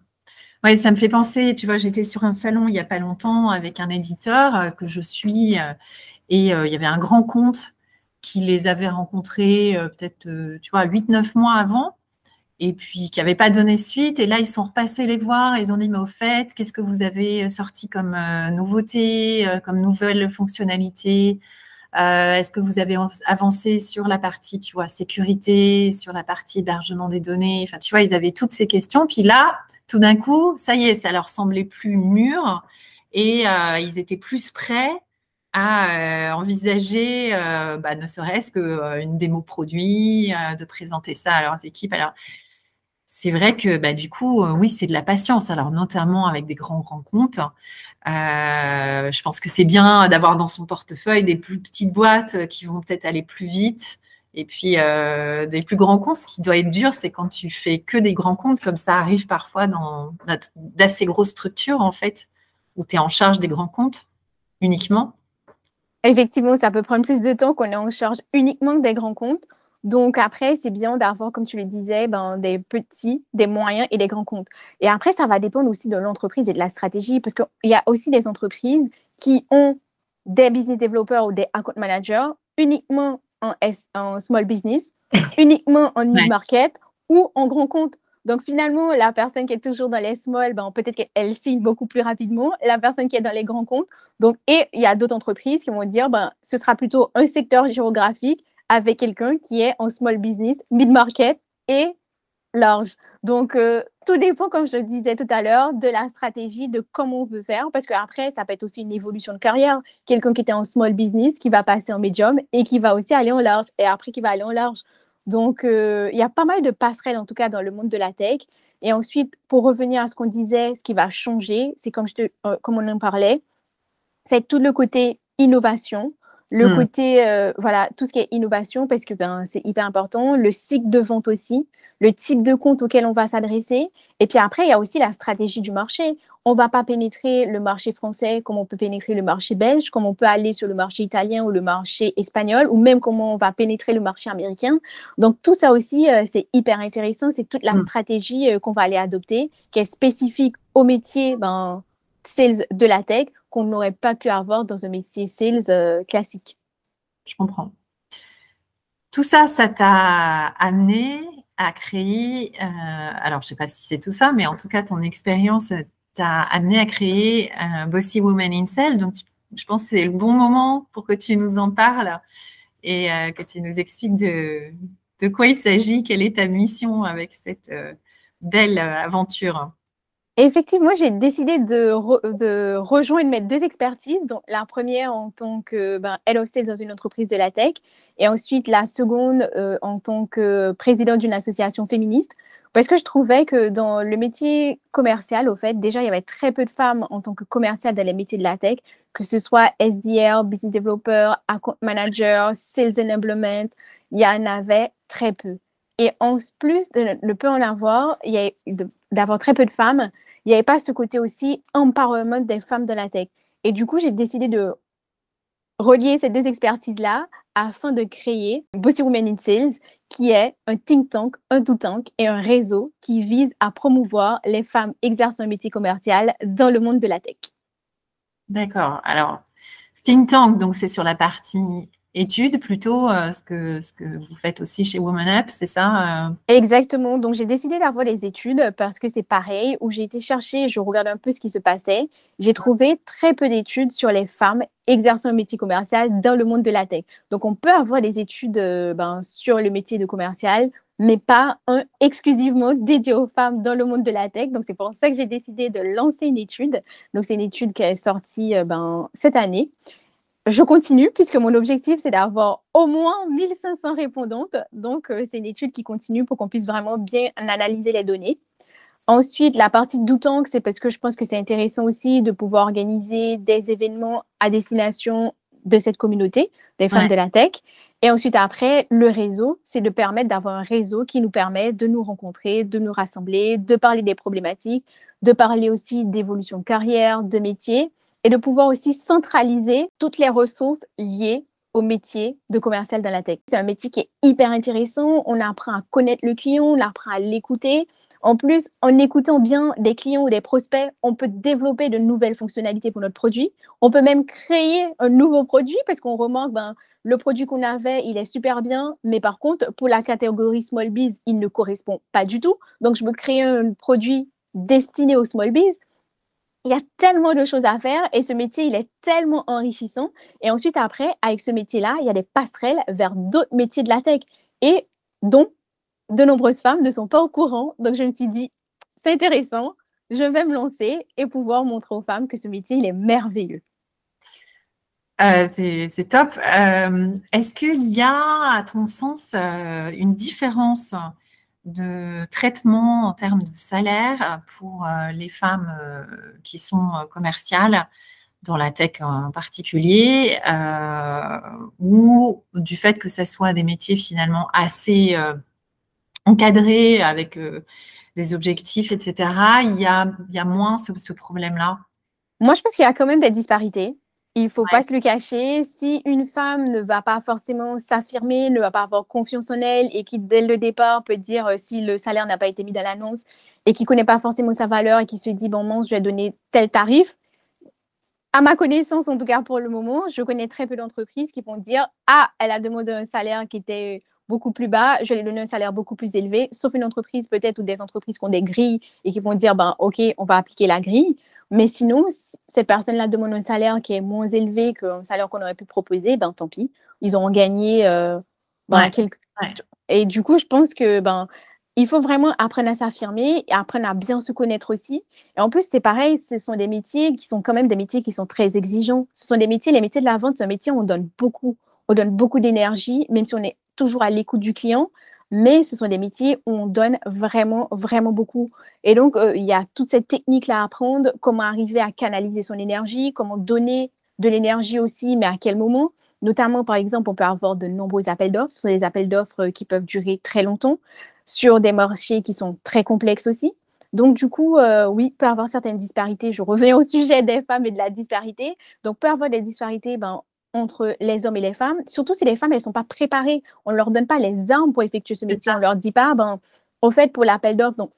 Oui, ça me fait penser, tu vois, j'étais sur un salon il n'y a pas longtemps avec un éditeur euh, que je suis euh, et il y avait un grand compte qui les avait rencontrés peut-être, tu vois, 8-9 mois avant et puis qui n'avaient pas donné suite. Et là, ils sont repassés les voir. ils ont dit, mais au fait, qu'est-ce que vous avez euh, sorti comme euh, nouveauté, euh, comme nouvelle fonctionnalité? Est-ce que vous avez avancé sur la partie, tu vois, sécurité, sur la partie hébergement des données? Enfin, tu vois, ils avaient toutes ces questions. Puis là, tout d'un coup, ça y est, ça leur semblait plus mûr et ils étaient plus prêts à envisager, bah, ne serait-ce qu'une démo produit, de présenter ça à leurs équipes. Alors, c'est vrai que bah, du coup, euh, oui, c'est de la patience. Alors, notamment avec des grands rencontres. Euh, je pense que c'est bien d'avoir dans son portefeuille des plus petites boîtes euh, qui vont peut-être aller plus vite. Et puis, des plus grands comptes, ce qui doit être dur, c'est quand tu fais que des grands comptes, comme ça arrive parfois dans d'assez grosses structures, en fait, où tu es en charge des grands comptes uniquement. Effectivement, ça peut prendre plus de temps qu'on est en charge uniquement des grands comptes. Donc après, c'est bien d'avoir, comme tu le disais, ben, des petits, des moyens et des grands comptes. Et après, ça va dépendre aussi de l'entreprise et de la stratégie, parce qu'il y a aussi des entreprises qui ont des business developers ou des account managers uniquement en, en small business, uniquement en mid-market ou en grand compte. Donc finalement, la personne qui est toujours dans les small, ben, peut-être qu'elle signe beaucoup plus rapidement. La personne qui est dans les grands comptes. Donc, et il y a d'autres entreprises qui vont dire, ben, ce sera plutôt un secteur géographique avec quelqu'un qui est en small business, mid-market et large. Donc, euh, tout dépend, comme je le disais tout à l'heure, de la stratégie, de comment on veut faire, parce qu'après, ça peut être aussi une évolution de carrière. Quelqu'un qui était en small business, qui va passer en medium et qui va aussi aller en large, et après qui va aller en large. Donc, euh, il y a pas mal de passerelles, en tout cas, dans le monde de la tech. Et ensuite, pour revenir à ce qu'on disait, ce qui va changer, c'est comme, euh, comme on en parlait, c'est tout le côté innovation, le mmh. côté, euh, voilà, tout ce qui est innovation, parce que ben, c'est hyper important. Le cycle de vente aussi, le type de compte auquel on va s'adresser. Et puis après, il y a aussi la stratégie du marché. On ne va pas pénétrer le marché français comme on peut pénétrer le marché belge, comme on peut aller sur le marché italien ou le marché espagnol, ou même comment on va pénétrer le marché américain. Donc tout ça aussi, euh, c'est hyper intéressant. C'est toute la mmh. stratégie euh, qu'on va aller adopter, qui est spécifique au métier ben, sales de la tech qu'on n'aurait pas pu avoir dans un métier sales euh, classique. Je comprends. Tout ça, ça t'a amené à créer, euh, alors je ne sais pas si c'est tout ça, mais en tout cas, ton expérience t'a amené à créer un Bossy Woman in Cell. Donc, je pense que c'est le bon moment pour que tu nous en parles et euh, que tu nous expliques de, de quoi il s'agit, quelle est ta mission avec cette belle aventure. Effectivement, j'ai décidé de, rejoindre mes deux expertises. Donc, la première en tant que ben, sales dans une entreprise de la tech, et ensuite la seconde euh, en tant que présidente d'une association féministe. Parce que je trouvais que dans le métier commercial, au fait, déjà, il y avait très peu de femmes en tant que commerciales dans les métiers de la tech, que ce soit SDR, business developer, account manager, sales enablement, il y en avait très peu. Et en plus de le peu en avoir, il y a d'avoir très peu de femmes, il n'y avait pas ce côté aussi empowerment des femmes de la tech. Et du coup, j'ai décidé de relier ces deux expertises-là afin de créer Bossy Women in Sales, qui est un think tank, un tout tank et un réseau qui vise à promouvoir les femmes exerçant un métier commercial dans le monde de la tech. D'accord. Alors, think tank, donc c'est sur la partie études plutôt, euh, ce, que, vous faites aussi chez Woman Up, c'est ça euh? Exactement. Donc, j'ai décidé d'avoir les études parce que c'est pareil, où j'ai été chercher, je regarde un peu ce qui se passait. J'ai trouvé très peu d'études sur les femmes exerçant un métier commercial dans le monde de la tech. Donc, on peut avoir des études euh, ben, sur le métier de commercial, mais pas exclusivement dédié aux femmes dans le monde de la tech. Donc, c'est pour ça que j'ai décidé de lancer une étude. Donc, c'est une étude qui est sortie ben, cette année je continue puisque mon objectif, c'est d'avoir au moins 1500 répondantes. Donc, euh, c'est une étude qui continue pour qu'on puisse vraiment bien analyser les données. Ensuite, la partie d'Outank, c'est parce que je pense que c'est intéressant aussi de pouvoir organiser des événements à destination de cette communauté, des femmes de la tech. Et ensuite, après, le réseau, c'est de permettre d'avoir un réseau qui nous permet de nous rencontrer, de nous rassembler, de parler des problématiques, de parler aussi d'évolution de carrière, de métier et de pouvoir aussi centraliser toutes les ressources liées au métier de commercial dans la tech. C'est un métier qui est hyper intéressant. On apprend à connaître le client, on apprend à l'écouter. En plus, en écoutant bien des clients ou des prospects, on peut développer de nouvelles fonctionnalités pour notre produit. On peut même créer un nouveau produit parce qu'on remarque, ben, le produit qu'on avait, il est super bien, mais par contre, pour la catégorie small biz, il ne correspond pas du tout. Donc, je veux créer un produit destiné aux small biz il y a tellement de choses à faire et ce métier, il est tellement enrichissant. Et ensuite, après, avec ce métier-là, il y a des passerelles vers d'autres métiers de la tech et dont de nombreuses femmes ne sont pas au courant. Donc, je me suis dit, c'est intéressant, je vais me lancer et pouvoir montrer aux femmes que ce métier, il est merveilleux. Euh, c'est top. Euh, est-ce qu'il y a, à ton sens, euh, une différence de traitement en termes de salaire pour euh, les femmes euh, qui sont euh, commerciales, dans la tech en particulier, ou du fait que ce soit des métiers finalement assez encadrés avec des objectifs, etc., il y a, il y a moins ce, ce problème-là Moi, je pense qu'il y a quand même des disparités. Il ne faut pas se le cacher. Si une femme ne va pas forcément s'affirmer, ne va pas avoir confiance en elle et qui, dès le départ, peut dire euh, si le salaire n'a pas été mis dans l'annonce et qui ne connaît pas forcément sa valeur et qui se dit, bon, non, je vais donner tel tarif, à ma connaissance, en tout cas pour le moment, je connais très peu d'entreprises qui vont dire, ah, elle a demandé un salaire qui était beaucoup plus bas, je vais lui donner un salaire beaucoup plus élevé, sauf une entreprise peut-être ou des entreprises qui ont des grilles et qui vont dire, ben, OK, on va appliquer la grille. Mais sinon, cette personne-là demande un salaire qui est moins élevé qu'un salaire qu'on aurait pu proposer, ben tant pis. Ils ont gagné euh, ben, quelques... Et du coup, je pense que ben, il faut vraiment apprendre à s'affirmer et apprendre à bien se connaître aussi. Et en plus, c'est pareil, ce sont des métiers qui sont quand même des métiers qui sont très exigeants. Ce sont des métiers, les métiers de la vente, c'est un métier où on donne beaucoup, on donne beaucoup d'énergie, même si on est toujours à l'écoute du client mais ce sont des métiers où on donne vraiment, vraiment beaucoup. Et donc, euh, il y a toute cette technique-là à apprendre, comment arriver à canaliser son énergie, comment donner de l'énergie aussi, mais à quel moment. Notamment, par exemple, on peut avoir de nombreux appels d'offres. Ce sont des appels d'offres qui peuvent durer très longtemps sur des marchés qui sont très complexes aussi. Donc, du coup, euh, oui, peut avoir certaines disparités. Je reviens au sujet des femmes et de la disparité. Donc, peut avoir des disparités ben, entre les hommes et les femmes, surtout si les femmes, elles ne sont pas préparées. On ne leur donne pas les armes pour effectuer ce métier. On ne leur dit pas, ben, au fait, pour l'appel d'offres, donc,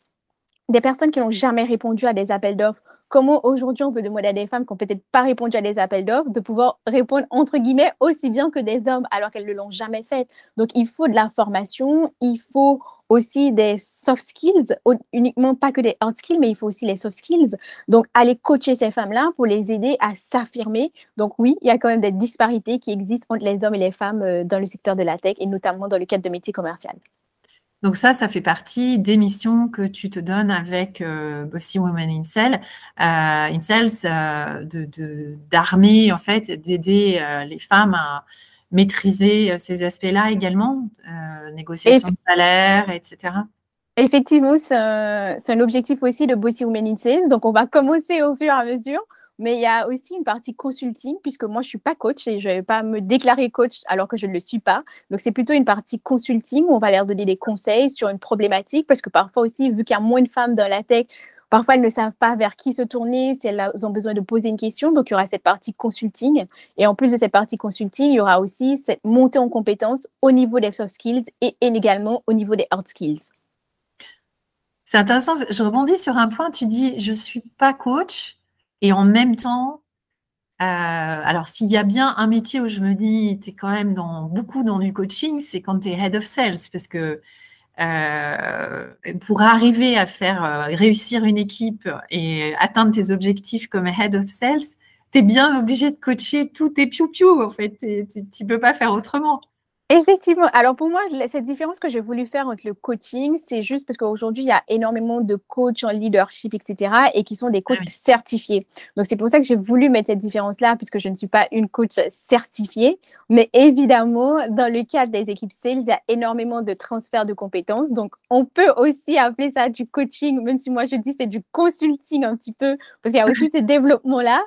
des personnes qui n'ont jamais répondu à des appels d'offres, comment aujourd'hui on peut demander à des femmes qui n'ont peut-être pas répondu à des appels d'offres de pouvoir répondre, entre guillemets, aussi bien que des hommes alors qu'elles ne l'ont jamais fait. Donc, il faut de la formation, il faut aussi des soft skills, uniquement pas que des hard skills, mais il faut aussi les soft skills. Donc, aller coacher ces femmes-là pour les aider à s'affirmer. Donc, oui, il y a quand même des disparités qui existent entre les hommes et les femmes euh, dans le secteur de la tech et notamment dans le cadre de métiers commerciaux. Donc ça, ça fait partie des missions que tu te donnes avec euh, Bossy Women in Cell, euh, in Cells, d'armer en fait, d'aider les femmes à maîtriser euh, ces aspects-là également, euh, négociation de salaire, etc. Effectivement, c'est un, objectif aussi de Bossy Women Donc, on va commencer au fur et à mesure. Mais il y a aussi une partie consulting, puisque moi, je ne suis pas coach et je ne vais pas me déclarer coach alors que je ne le suis pas. Donc, c'est plutôt une partie consulting où on va leur donner des conseils sur une problématique, parce que parfois aussi, vu qu'il y a moins de femmes dans la tech, Parfois, elles ne savent pas vers qui se tourner, si elles ont besoin de poser une question. Donc, il y aura cette partie consulting. Et en plus de cette partie consulting, il y aura aussi cette montée en compétences au niveau des soft skills et également au niveau des hard skills. C'est intéressant. Je rebondis sur un point. Tu dis, je ne suis pas coach et en même temps, euh, alors s'il y a bien un métier où je me dis, tu es quand même beaucoup dans du coaching, c'est quand tu es head of sales parce que euh, pour arriver à faire euh, réussir une équipe et atteindre tes objectifs comme head of sales, tu es bien obligé de coacher tous tes piou-piou, en fait. Tu ne peux pas faire autrement. Effectivement. Alors pour moi, cette différence que j'ai voulu faire entre le coaching, c'est juste parce qu'aujourd'hui, il y a énormément de coachs en leadership, etc., et qui sont des coachs certifiés. Donc c'est pour ça que j'ai voulu mettre cette différence-là, puisque je ne suis pas une coach certifiée. Mais évidemment, dans le cadre des équipes sales, il y a énormément de transfert de compétences. Donc on peut aussi appeler ça du coaching, même si moi je dis c'est du consulting un petit peu, parce qu'il y a aussi ces développements-là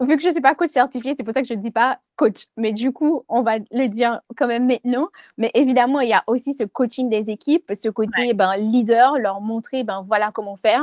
vu que je ne suis pas coach certifié, c'est pour ça que je ne dis pas coach. Mais du coup, on va le dire quand même maintenant. Mais évidemment, il y a aussi ce coaching des équipes, ce côté ben, leader, leur montrer ben, voilà comment faire.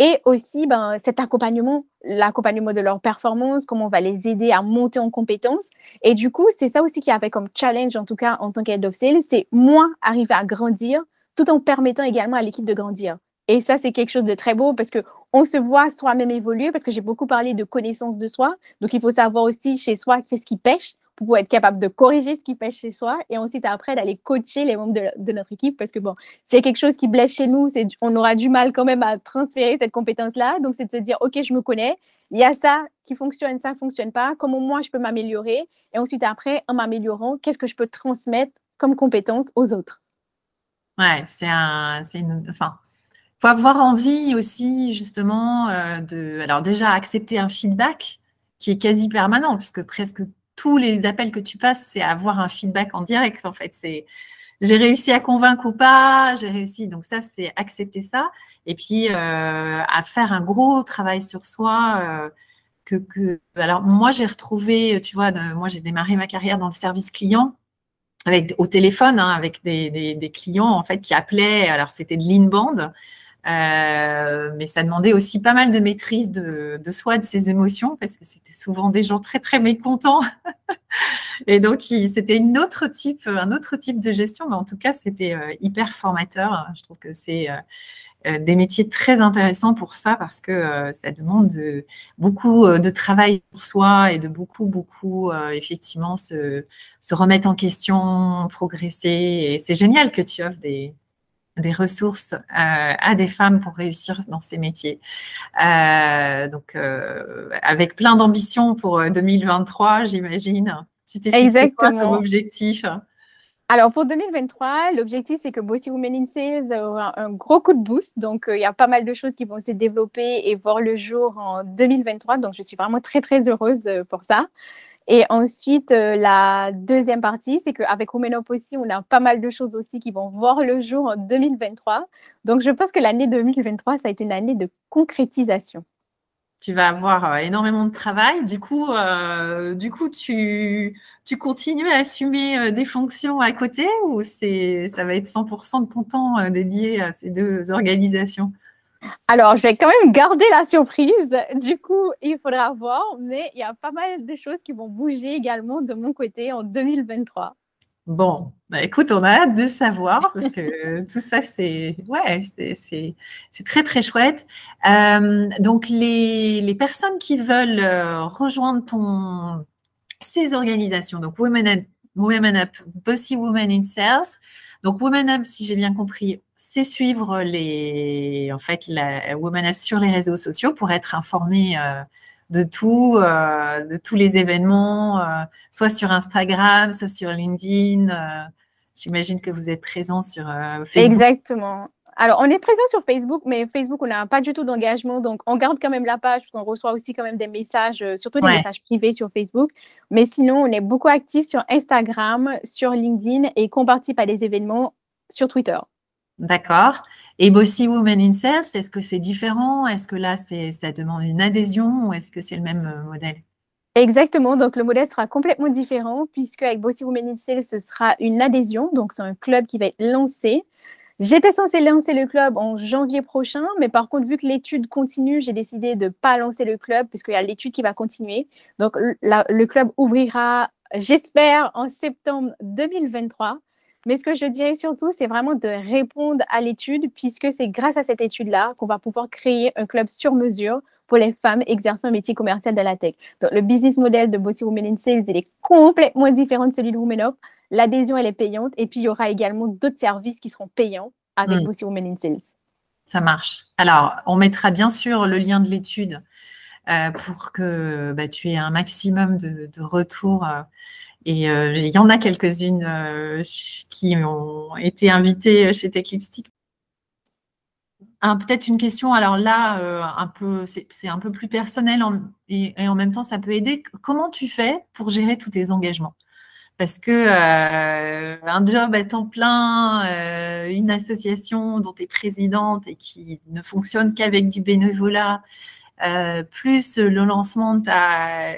Et aussi ben, cet accompagnement, l'accompagnement de leur performance, comment on va les aider à monter en compétences. Et du coup, c'est ça aussi qui avait comme challenge, en tout cas en tant qu'aide of sales, c'est moi arriver à grandir tout en permettant également à l'équipe de grandir. Et ça, c'est quelque chose de très beau parce qu'on se voit soi-même évoluer, parce que j'ai beaucoup parlé de connaissance de soi. Donc, il faut savoir aussi chez soi qu'est-ce qui pêche pour être capable de corriger ce qui pêche chez soi et ensuite après d'aller coacher les membres de, notre équipe parce que bon, s'il y a quelque chose qui blesse chez nous, on aura du mal quand même à transférer cette compétence-là. Donc, c'est de se dire, OK, je me connais, il y a ça qui fonctionne, ça ne fonctionne pas, comment moi je peux m'améliorer et ensuite après, en m'améliorant, qu'est-ce que je peux transmettre comme compétence aux autres? Ouais, c'est un, c'est une, enfin, faut avoir envie aussi justement euh, de, alors déjà accepter un feedback qui est quasi permanent, puisque presque tous les appels que tu passes, c'est avoir un feedback en direct en fait. C'est j'ai réussi à convaincre ou pas, j'ai réussi. Donc ça, c'est accepter ça. Et puis euh, à faire un gros travail sur soi. Euh, que, alors moi j'ai retrouvé, tu vois, moi j'ai démarré ma carrière dans le service client avec au téléphone hein, avec des, des, des, clients en fait qui appelaient. Alors c'était de l'inbound. Euh, mais ça demandait aussi pas mal de maîtrise de, soi, de ses émotions, parce que c'était souvent des gens très très mécontents. et donc c'était une autre type, un autre type de gestion, mais en tout cas c'était euh, hyper formateur. Je trouve que c'est euh, des métiers très intéressants pour ça parce que ça demande de, beaucoup de travail pour soi et de beaucoup, beaucoup, effectivement, se, se, remettre en question, progresser. Et c'est génial que tu offres des, des ressources euh, à des femmes pour réussir dans ces métiers. Euh, donc, euh, avec plein d'ambition pour 2023, j'imagine. Tu t'es fixé quoi comme objectif? Alors pour 2023, l'objectif c'est que Bossy Women in Sales aura un gros coup de boost. Donc il y a pas mal de choses qui vont se développer et voir le jour en 2023. Donc je suis vraiment très très heureuse pour ça. Et ensuite, euh, la deuxième partie, c'est qu'avec Women aussi, on a pas mal de choses aussi qui vont voir le jour en 2023. Donc, je pense que l'année 2023, ça va être une année de concrétisation. Tu vas avoir euh, énormément de travail. Du coup, euh, du coup tu, tu continues à assumer des fonctions à côté ou ça va être 100% de ton temps dédié à ces deux organisations? Alors, je vais quand même garder la surprise. Du coup, il faudra voir, mais il y a pas mal de choses qui vont bouger également de mon côté en 2023. Bon, bah écoute, on a hâte de savoir parce que tout ça, c'est ouais, c'est très très chouette. Euh, donc les, les, personnes qui veulent euh, rejoindre ton ces organisations, donc Women Up, Women Up, Bossy Women in Sales. Donc Women Up, si j'ai bien compris, c'est suivre les, en fait, la Womaness sur les réseaux sociaux pour être informé euh, de tout, euh, de tous les événements, euh, soit sur Instagram, soit sur LinkedIn. J'imagine que vous êtes présent sur Facebook. Exactement. Alors, on est présent sur Facebook, mais Facebook, on n'a pas du tout d'engagement. Donc, on garde quand même la page, parce qu'on reçoit aussi quand même des messages, surtout des messages privés sur Facebook. Mais sinon, on est beaucoup actifs sur Instagram, sur LinkedIn et qu'on participe à des événements sur Twitter. D'accord. Et Bossy Women in Sales, est-ce que c'est différent? Est-ce que là, ça demande une adhésion ou est-ce que c'est le même euh, modèle? Exactement. Donc, le modèle sera complètement différent puisque avec Bossy Women in Sales, ce sera une adhésion. Donc, c'est un club qui va être lancé. J'étais censée lancer le club en janvier prochain, mais par contre, vu que l'étude continue, j'ai décidé de ne pas lancer le club puisqu'il y a l'étude qui va continuer. Donc, le club ouvrira, j'espère, en septembre 2023. Mais ce que je dirais surtout, c'est vraiment de répondre à l'étude, puisque c'est grâce à cette étude-là qu'on va pouvoir créer un club sur mesure pour les femmes exerçant un métier commercial de la tech. Donc, le business model de Bossy Women in Sales, il est complètement différent de celui de Women Up. L'adhésion, elle est payante. Et puis, il y aura également d'autres services qui seront payants avec mmh. Bossy Women in Sales. Ça marche. Alors, on mettra bien sûr le lien de l'étude euh, pour que bah, tu aies un maximum de, retours. Euh, et euh, il y en a quelques-unes qui ont été invitées chez Techlipstick. Peut-être une question, alors là, un c'est un peu plus personnel et, en même temps, ça peut aider. Comment tu fais pour gérer tous tes engagements? Parce que euh, un job à temps plein, euh, une association dont tu es présidente et qui ne fonctionne qu'avec du bénévolat, euh, plus le lancement de, ta,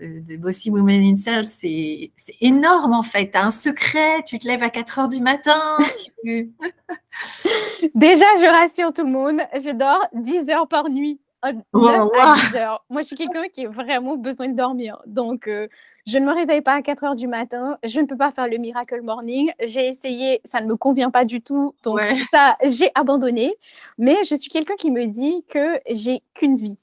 de, Bossy Women in Sales, c'est énorme en fait. Tu un secret, tu te lèves à 4 heures du matin. Déjà, je rassure tout le monde, je dors 10 heures par nuit. Moi, je suis quelqu'un qui a vraiment besoin de dormir. Donc, euh, je ne me réveille pas à 4 heures du matin. Je ne peux pas faire le miracle morning. J'ai essayé, ça ne me convient pas du tout. Donc, ça, j'ai abandonné. Mais je suis quelqu'un qui me dit que j'ai qu'une vie.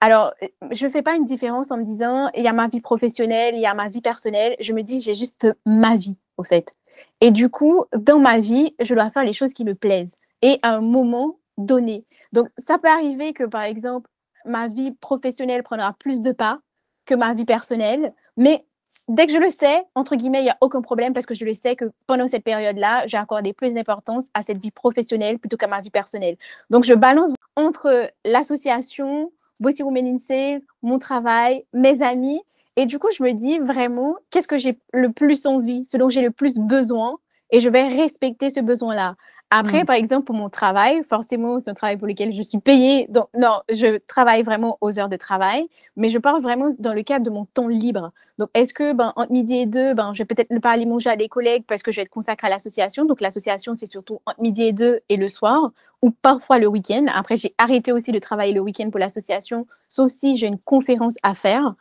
Alors, euh, je ne fais pas une différence en me disant, il y a ma vie professionnelle, il y a ma vie personnelle. Je me dis, j'ai juste ma vie, au fait. Et du coup, dans ma vie, je dois faire les choses qui me plaisent. Et à un moment donné. Donc, ça peut arriver que, par exemple, ma vie professionnelle prendra plus de pas que ma vie personnelle, mais dès que je le sais, entre guillemets, il n'y a aucun problème parce que je le sais que pendant cette période-là, j'ai accordé plus d'importance à cette vie professionnelle plutôt qu'à ma vie personnelle. Donc, je balance entre l'association, Bossy Women in mon travail, mes amis. Et du coup, je me dis vraiment, qu'est-ce que j'ai le plus envie, ce dont j'ai le plus besoin, et je vais respecter ce besoin-là. Après, mmh. par exemple, pour mon travail, forcément, c'est un travail pour lequel je suis payée. Donc, non, je travaille vraiment aux heures de travail, mais je parle vraiment dans le cadre de mon temps libre. Donc, est-ce que, ben, entre midi et deux, ben, je vais peut-être ne pas aller manger à des collègues parce que je vais être consacrée à l'association. Donc, l'association, c'est surtout entre midi et deux et le soir, ou parfois le week-end. Après, j'ai arrêté aussi de travailler le week-end pour l'association, sauf si j'ai une conférence à faire.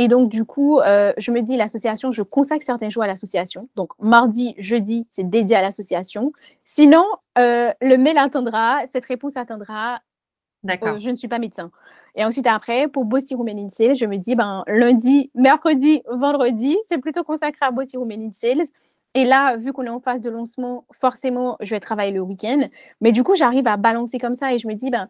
Et donc, du coup, euh, je me dis, l'association, je consacre certains jours à l'association. Donc, mardi, jeudi, c'est dédié à l'association. Sinon, euh, le mail attendra, cette réponse attendra. D'accord. Euh, je ne suis pas médecin. Et ensuite, après, pour Bossy Women Sales, je me dis, ben, lundi, mercredi, vendredi, c'est plutôt consacré à Bossy Women Sales. Et là, vu qu'on est en phase de lancement, forcément, je vais travailler le week-end. Mais du coup, j'arrive à balancer comme ça et je me dis, ben,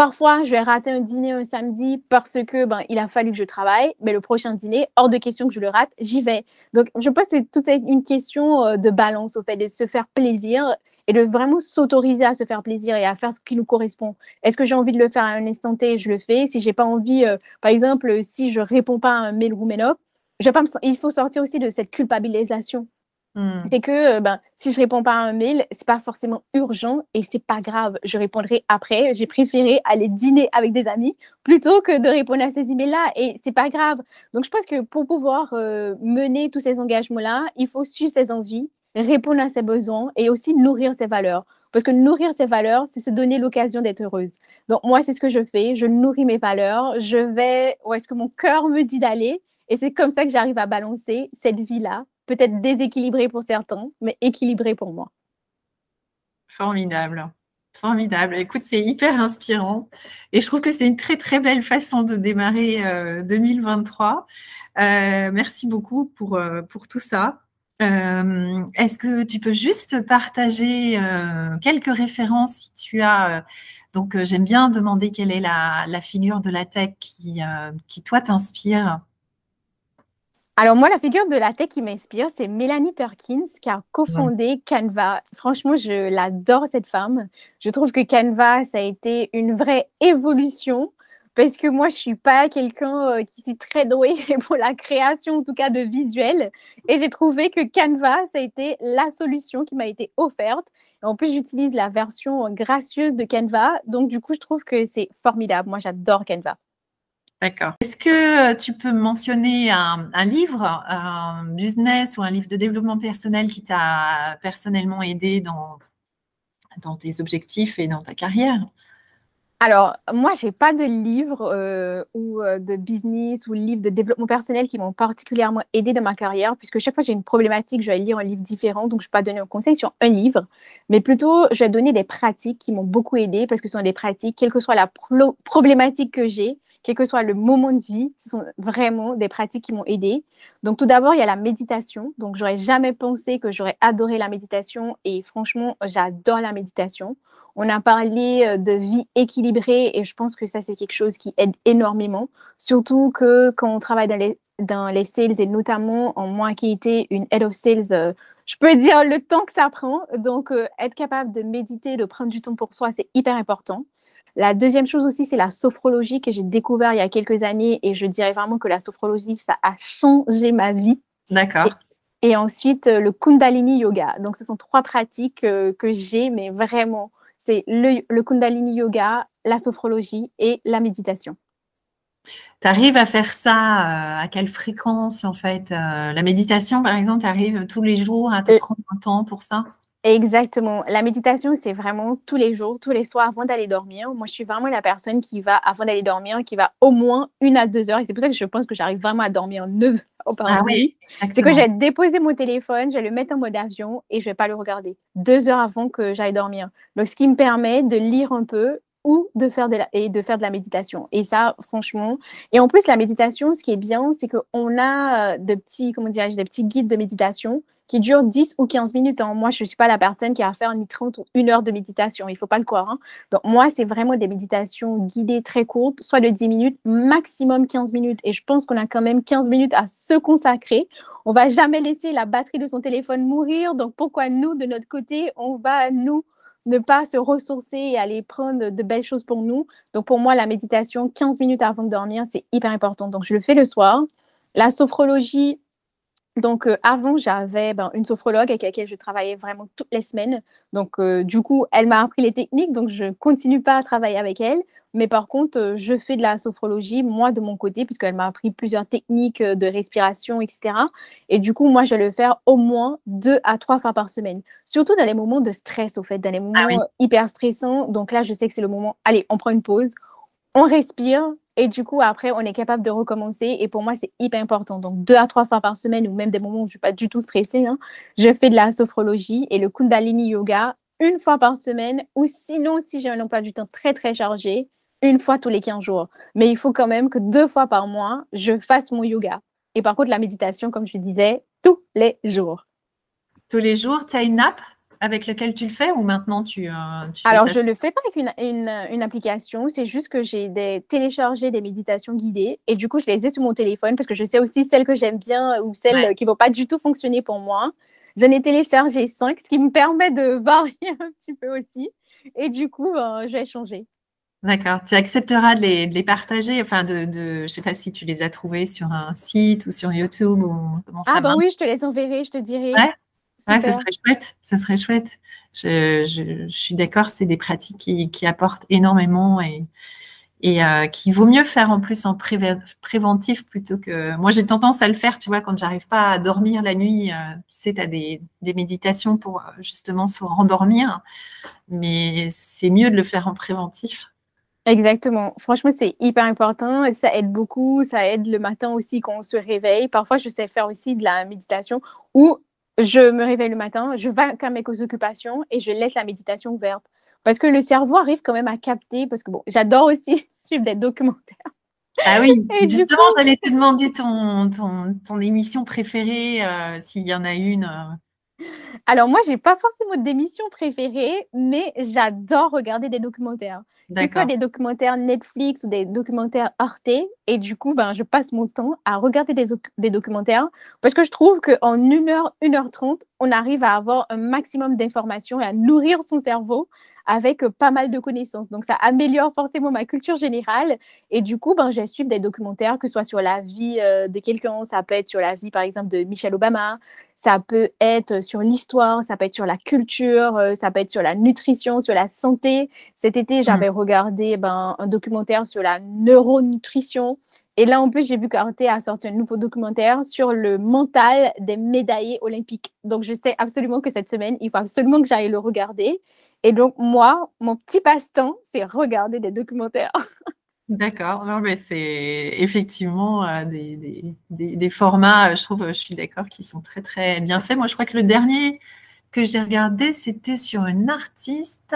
Parfois, je vais rater un dîner un samedi parce que ben, il a fallu que je travaille, mais le prochain dîner, hors de question que je le rate, j'y vais. Donc, je pense que c'est toute une question euh, de balance, au fait, de se faire plaisir et de vraiment s'autoriser à se faire plaisir et à faire ce qui nous correspond. Est-ce que j'ai envie de le faire à un instant T Je le fais. Si j'ai pas envie, euh, par exemple, si je réponds pas à un mail ou mail pas il faut sortir aussi de cette culpabilisation. Mmh. C'est que ben, si je réponds pas à un mail, c'est pas forcément urgent et c'est pas grave. Je répondrai après. J'ai préféré aller dîner avec des amis plutôt que de répondre à ces emails-là et c'est pas grave. Donc je pense que pour pouvoir mener tous ces engagements-là, il faut suivre ses envies, répondre à ses besoins et aussi nourrir ses valeurs. Parce que nourrir ses valeurs, c'est se donner l'occasion d'être heureuse. Donc moi, c'est ce que je fais. Je nourris mes valeurs. Je vais où est-ce que mon cœur me dit d'aller. Et c'est comme ça que j'arrive à balancer cette vie-là peut-être déséquilibré pour certains, mais équilibré pour moi. Formidable. Formidable. Écoute, c'est hyper inspirant et je trouve que c'est une très très belle façon de démarrer 2023. Euh, euh, merci beaucoup pour, euh, pour tout ça. Est-ce que tu peux juste partager quelques références si tu as donc j'aime bien demander quelle est la, la figure de la tech qui, qui toi t'inspire alors moi, la figure de la tech qui m'inspire, c'est Mélanie Perkins qui a cofondé Canva. Franchement, je l'adore cette femme. Je trouve que Canva, ça a été une vraie évolution parce que moi, je suis pas quelqu'un euh, qui est très doué pour la création, en tout cas de visuels. Et j'ai trouvé que Canva, ça a été la solution qui m'a été offerte. en plus, j'utilise la version gracieuse de Canva. Donc, du coup, je trouve que c'est formidable. Moi, j'adore Canva. D'accord. Est-ce que euh, tu peux mentionner un, livre, un business ou un livre de développement personnel qui t'a personnellement aidé dans, dans tes objectifs et dans ta carrière? Alors, moi, je n'ai pas de livre euh, ou euh, de business ou livre de développement personnel qui m'ont particulièrement aidé dans ma carrière, puisque chaque fois que j'ai une problématique, je vais lire un livre différent. Donc, je ne vais pas donner un conseil sur un livre, mais plutôt, je vais donner des pratiques qui m'ont beaucoup aidé, parce que ce sont des pratiques, quelle que soit la problématique que j'ai, quel que soit le moment de vie, ce sont vraiment des pratiques qui m'ont aidé. Donc, tout d'abord, il y a la méditation. Donc, j'aurais jamais pensé que j'aurais adoré la méditation et franchement, j'adore la méditation. On a parlé euh, de vie équilibrée et je pense que ça, c'est quelque chose qui aide énormément. Surtout que quand on travaille dans les, dans les sales et notamment en moi qui était une head of sales, euh, je peux dire le temps que ça prend. Donc, euh, être capable de méditer, de prendre du temps pour soi, c'est hyper important. La deuxième chose aussi, c'est la sophrologie que j'ai découvert il y a quelques années et je dirais vraiment que la sophrologie, ça a changé ma vie. D'accord. Et, ensuite, euh, le Kundalini Yoga. Donc, ce sont trois pratiques euh, que j'ai, mais vraiment, c'est le, Kundalini Yoga, la sophrologie et la méditation. Tu arrives à faire ça euh, à quelle fréquence en fait La méditation, par exemple, tu arrives tous les jours à te prendre un temps pour ça? Exactement. La méditation, c'est vraiment tous les jours, tous les soirs avant d'aller dormir. Moi, je suis vraiment la personne qui va, avant d'aller dormir, qui va au moins une à deux heures. Et c'est pour ça que je pense que j'arrive vraiment à dormir neuf heures par ah nuit. c'est que j'ai déposé mon téléphone, je vais le mettre en mode avion et je vais pas le regarder deux heures avant que j'aille dormir. Donc, ce qui me permet de lire un peu ou de faire de la, et de faire de la méditation. Et ça, franchement. Et en plus, la méditation, ce qui est bien, c'est qu'on a euh, de petits, comment dirais-je, des petits guides de méditation qui dure 10 ou 15 minutes. Hein. Moi, je ne suis pas la personne qui va faire ni 30 ou une heure de méditation. Il ne faut pas le croire. Hein. Donc, moi, c'est vraiment des méditations guidées très courtes, soit de 10 minutes, maximum 15 minutes. Et je pense qu'on a quand même 15 minutes à se consacrer. On va jamais laisser la batterie de son téléphone mourir. Donc, pourquoi nous, de notre côté, on va nous ne pas se ressourcer et aller prendre de belles choses pour nous? Donc, pour moi, la méditation, 15 minutes avant de dormir, c'est hyper important. Donc, je le fais le soir. La sophrologie, donc, euh, avant, j'avais ben, une sophrologue avec laquelle je travaillais vraiment toutes les semaines. Donc, euh, du coup, elle m'a appris les techniques, donc je ne continue pas à travailler avec elle. Mais par contre, euh, je fais de la sophrologie, moi, de mon côté, puisqu'elle m'a appris plusieurs techniques de respiration, etc. Et du coup, moi, je vais le faire au moins deux à trois fois par semaine. Surtout dans les moments de stress, au fait, dans les ah moments hyper stressants. Donc là, je sais que c'est le moment, allez, on prend une pause, on respire, et du coup, après, on est capable de recommencer. Et pour moi, c'est hyper important. Donc, deux à trois fois par semaine, ou même des moments où je ne suis pas du tout stressée, hein, je fais de la sophrologie et le Kundalini Yoga une fois par semaine. Ou sinon, si j'ai un emploi du temps très, très chargé, une fois tous les 15 jours. Mais il faut quand même que deux fois par mois, je fasse mon yoga. Et par contre, la méditation, comme je disais, tous les jours. Tous les jours, tu as une app? Avec lequel tu le fais ou maintenant tu. Euh, Alors, je ne le fais pas avec une, une, application, c'est juste que j'ai téléchargé des méditations guidées et du coup, je les ai sur mon téléphone parce que je sais aussi celles que j'aime bien ou celles qui ne vont pas du tout fonctionner pour moi. J'en ai téléchargé cinq, ce qui me permet de varier un petit peu aussi. Et du coup, ben, je vais changer. D'accord. Tu accepteras de les, de les, partager, enfin de, de, je ne sais pas si tu les as trouvés sur un site ou sur YouTube ou comment ça Ah ben oui, je te les enverrai, je te dirai. Ouais, ça serait chouette. Ça serait chouette. Je, je, je suis d'accord, c'est des pratiques qui, qui, apportent énormément et, et euh, qui vaut mieux faire en plus en préventif plutôt que. Moi, j'ai tendance à le faire, tu vois, quand j'arrive pas à dormir la nuit. Euh, tu sais, tu as des, des, méditations pour euh, justement se rendormir, mais c'est mieux de le faire en préventif. Exactement. Franchement, c'est hyper important. Ça aide beaucoup. Ça aide le matin aussi quand on se réveille. Parfois, je sais faire aussi de la méditation ou je me réveille le matin, je vais à mes occupations et je laisse la méditation ouverte. Parce que le cerveau arrive quand même à capter, parce que bon, j'adore aussi suivre des documentaires. Ah oui, justement, j'allais te demander ton, ton, émission préférée, euh, s'il y en a une. Euh. Alors moi, j'ai pas forcément d'émission préférée, mais j'adore regarder des documentaires que ce soit des documentaires Netflix ou des documentaires Arte. Et du coup, ben, je passe mon temps à regarder des, des documentaires parce que je trouve qu'en 1 heure, 1 heure 30, on arrive à avoir un maximum d'informations et à nourrir son cerveau avec pas mal de connaissances. Donc, ça améliore forcément ma culture générale. Et du coup, ben, je des documentaires, que ce soit sur la vie euh, de quelqu'un, ça peut être sur la vie, par exemple, de Michelle Obama, ça peut être sur l'histoire, ça peut être sur la culture, euh, ça peut être sur la nutrition, sur la santé. Cet été, j'avais mmh. regardé ben, un documentaire sur la neuronutrition. Et là, en plus, j'ai vu qu'Arte a sorti un nouveau documentaire sur le mental des médaillés olympiques. Donc, je sais absolument que cette semaine, il faut absolument que j'aille le regarder. Et donc, moi, mon petit passe-temps, c'est regarder des documentaires. D'accord, non, mais c'est effectivement euh, des, des, formats, je trouve, je suis d'accord, qui sont très, très bien faits. Moi, je crois que le dernier que j'ai regardé, c'était sur une artiste.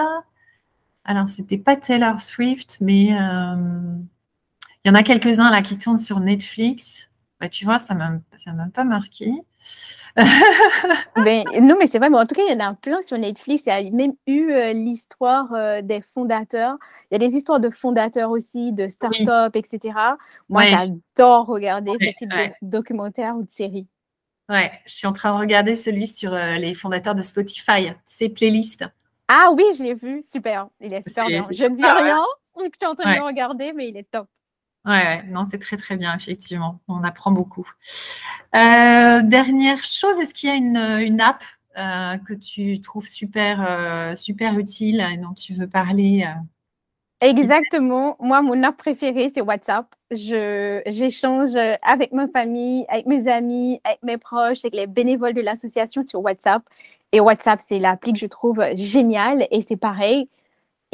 Alors, c'était pas Taylor Swift, mais euh, il y en a quelques-uns là qui tournent sur Netflix. Bah, tu vois, ça ne m'a pas marqué. ben, non, mais c'est vrai, mais en tout cas, il y en a plein sur Netflix. Il y a même eu euh, l'histoire euh, des fondateurs. Il y a des histoires de fondateurs aussi, de start-up, etc. Moi, j'adore regarder ce type de documentaire ou de série. Ouais, je suis en train de regarder celui sur euh, les fondateurs de Spotify, ces playlists. Ah oui, je l'ai vu, super. Il est super bien. Je ne dis rien, je suis en train de le regarder, mais il est top. Ouais, non, c'est très très bien, effectivement. On apprend beaucoup. Euh, dernière chose, est-ce qu'il y a une, app euh, que tu trouves super, euh, super utile et dont tu veux parler Exactement. Moi, mon app préférée, c'est WhatsApp. J'échange avec ma famille, avec mes amis, avec mes proches, avec les bénévoles de l'association sur WhatsApp. Et WhatsApp, c'est l'appli que je trouve géniale. Et c'est pareil,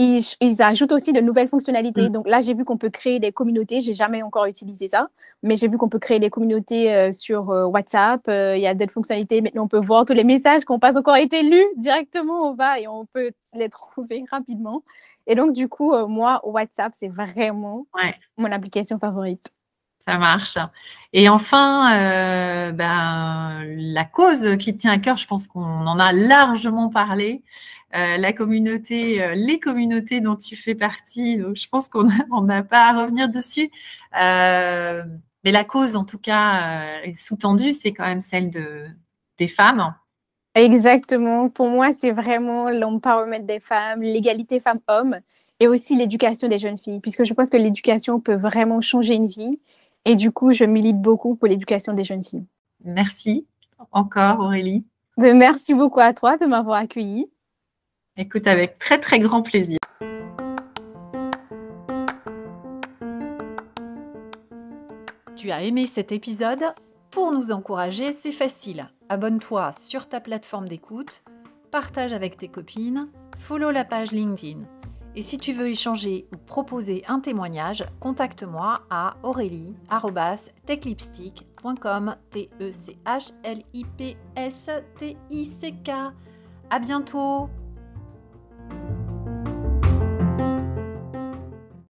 ils, ajoutent aussi de nouvelles fonctionnalités. Mm. Donc là, j'ai vu qu'on peut créer des communautés. J'ai jamais encore utilisé ça, mais j'ai vu qu'on peut créer des communautés euh, sur euh, WhatsApp. Euh, il y a d'autres fonctionnalités. Maintenant, on peut voir tous les messages qui n'ont pas encore été lus directement. On va et on peut les trouver rapidement. Et donc, du coup, moi, WhatsApp, c'est vraiment mon application favorite. Ça marche. Et enfin, euh, ben, la cause qui tient à cœur, je pense qu'on en a largement parlé, euh, la communauté, euh, les communautés dont tu fais partie. Je pense qu'on n'a pas à revenir dessus. mais la cause, en tout cas, sous-tendue, c'est quand même celle de, des femmes. Exactement. Pour moi, c'est vraiment l'empowerment des femmes, l'égalité femmes-hommes et aussi l'éducation des jeunes filles, puisque je pense que l'éducation peut vraiment changer une vie. Et du coup, je milite beaucoup pour l'éducation des jeunes filles. Merci encore, Aurélie. Ben, merci beaucoup à toi de m'avoir accueillie. Écoute, avec très très grand plaisir. Tu as aimé cet épisode? Pour nous encourager, c'est facile. Abonne-toi sur ta plateforme d'écoute, partage avec tes copines, follow la page LinkedIn. Et si tu veux échanger ou proposer un témoignage, contacte-moi à aurélie.techlipstick.com T-E-C-H-L-I-P-S-T-I-C-K. À bientôt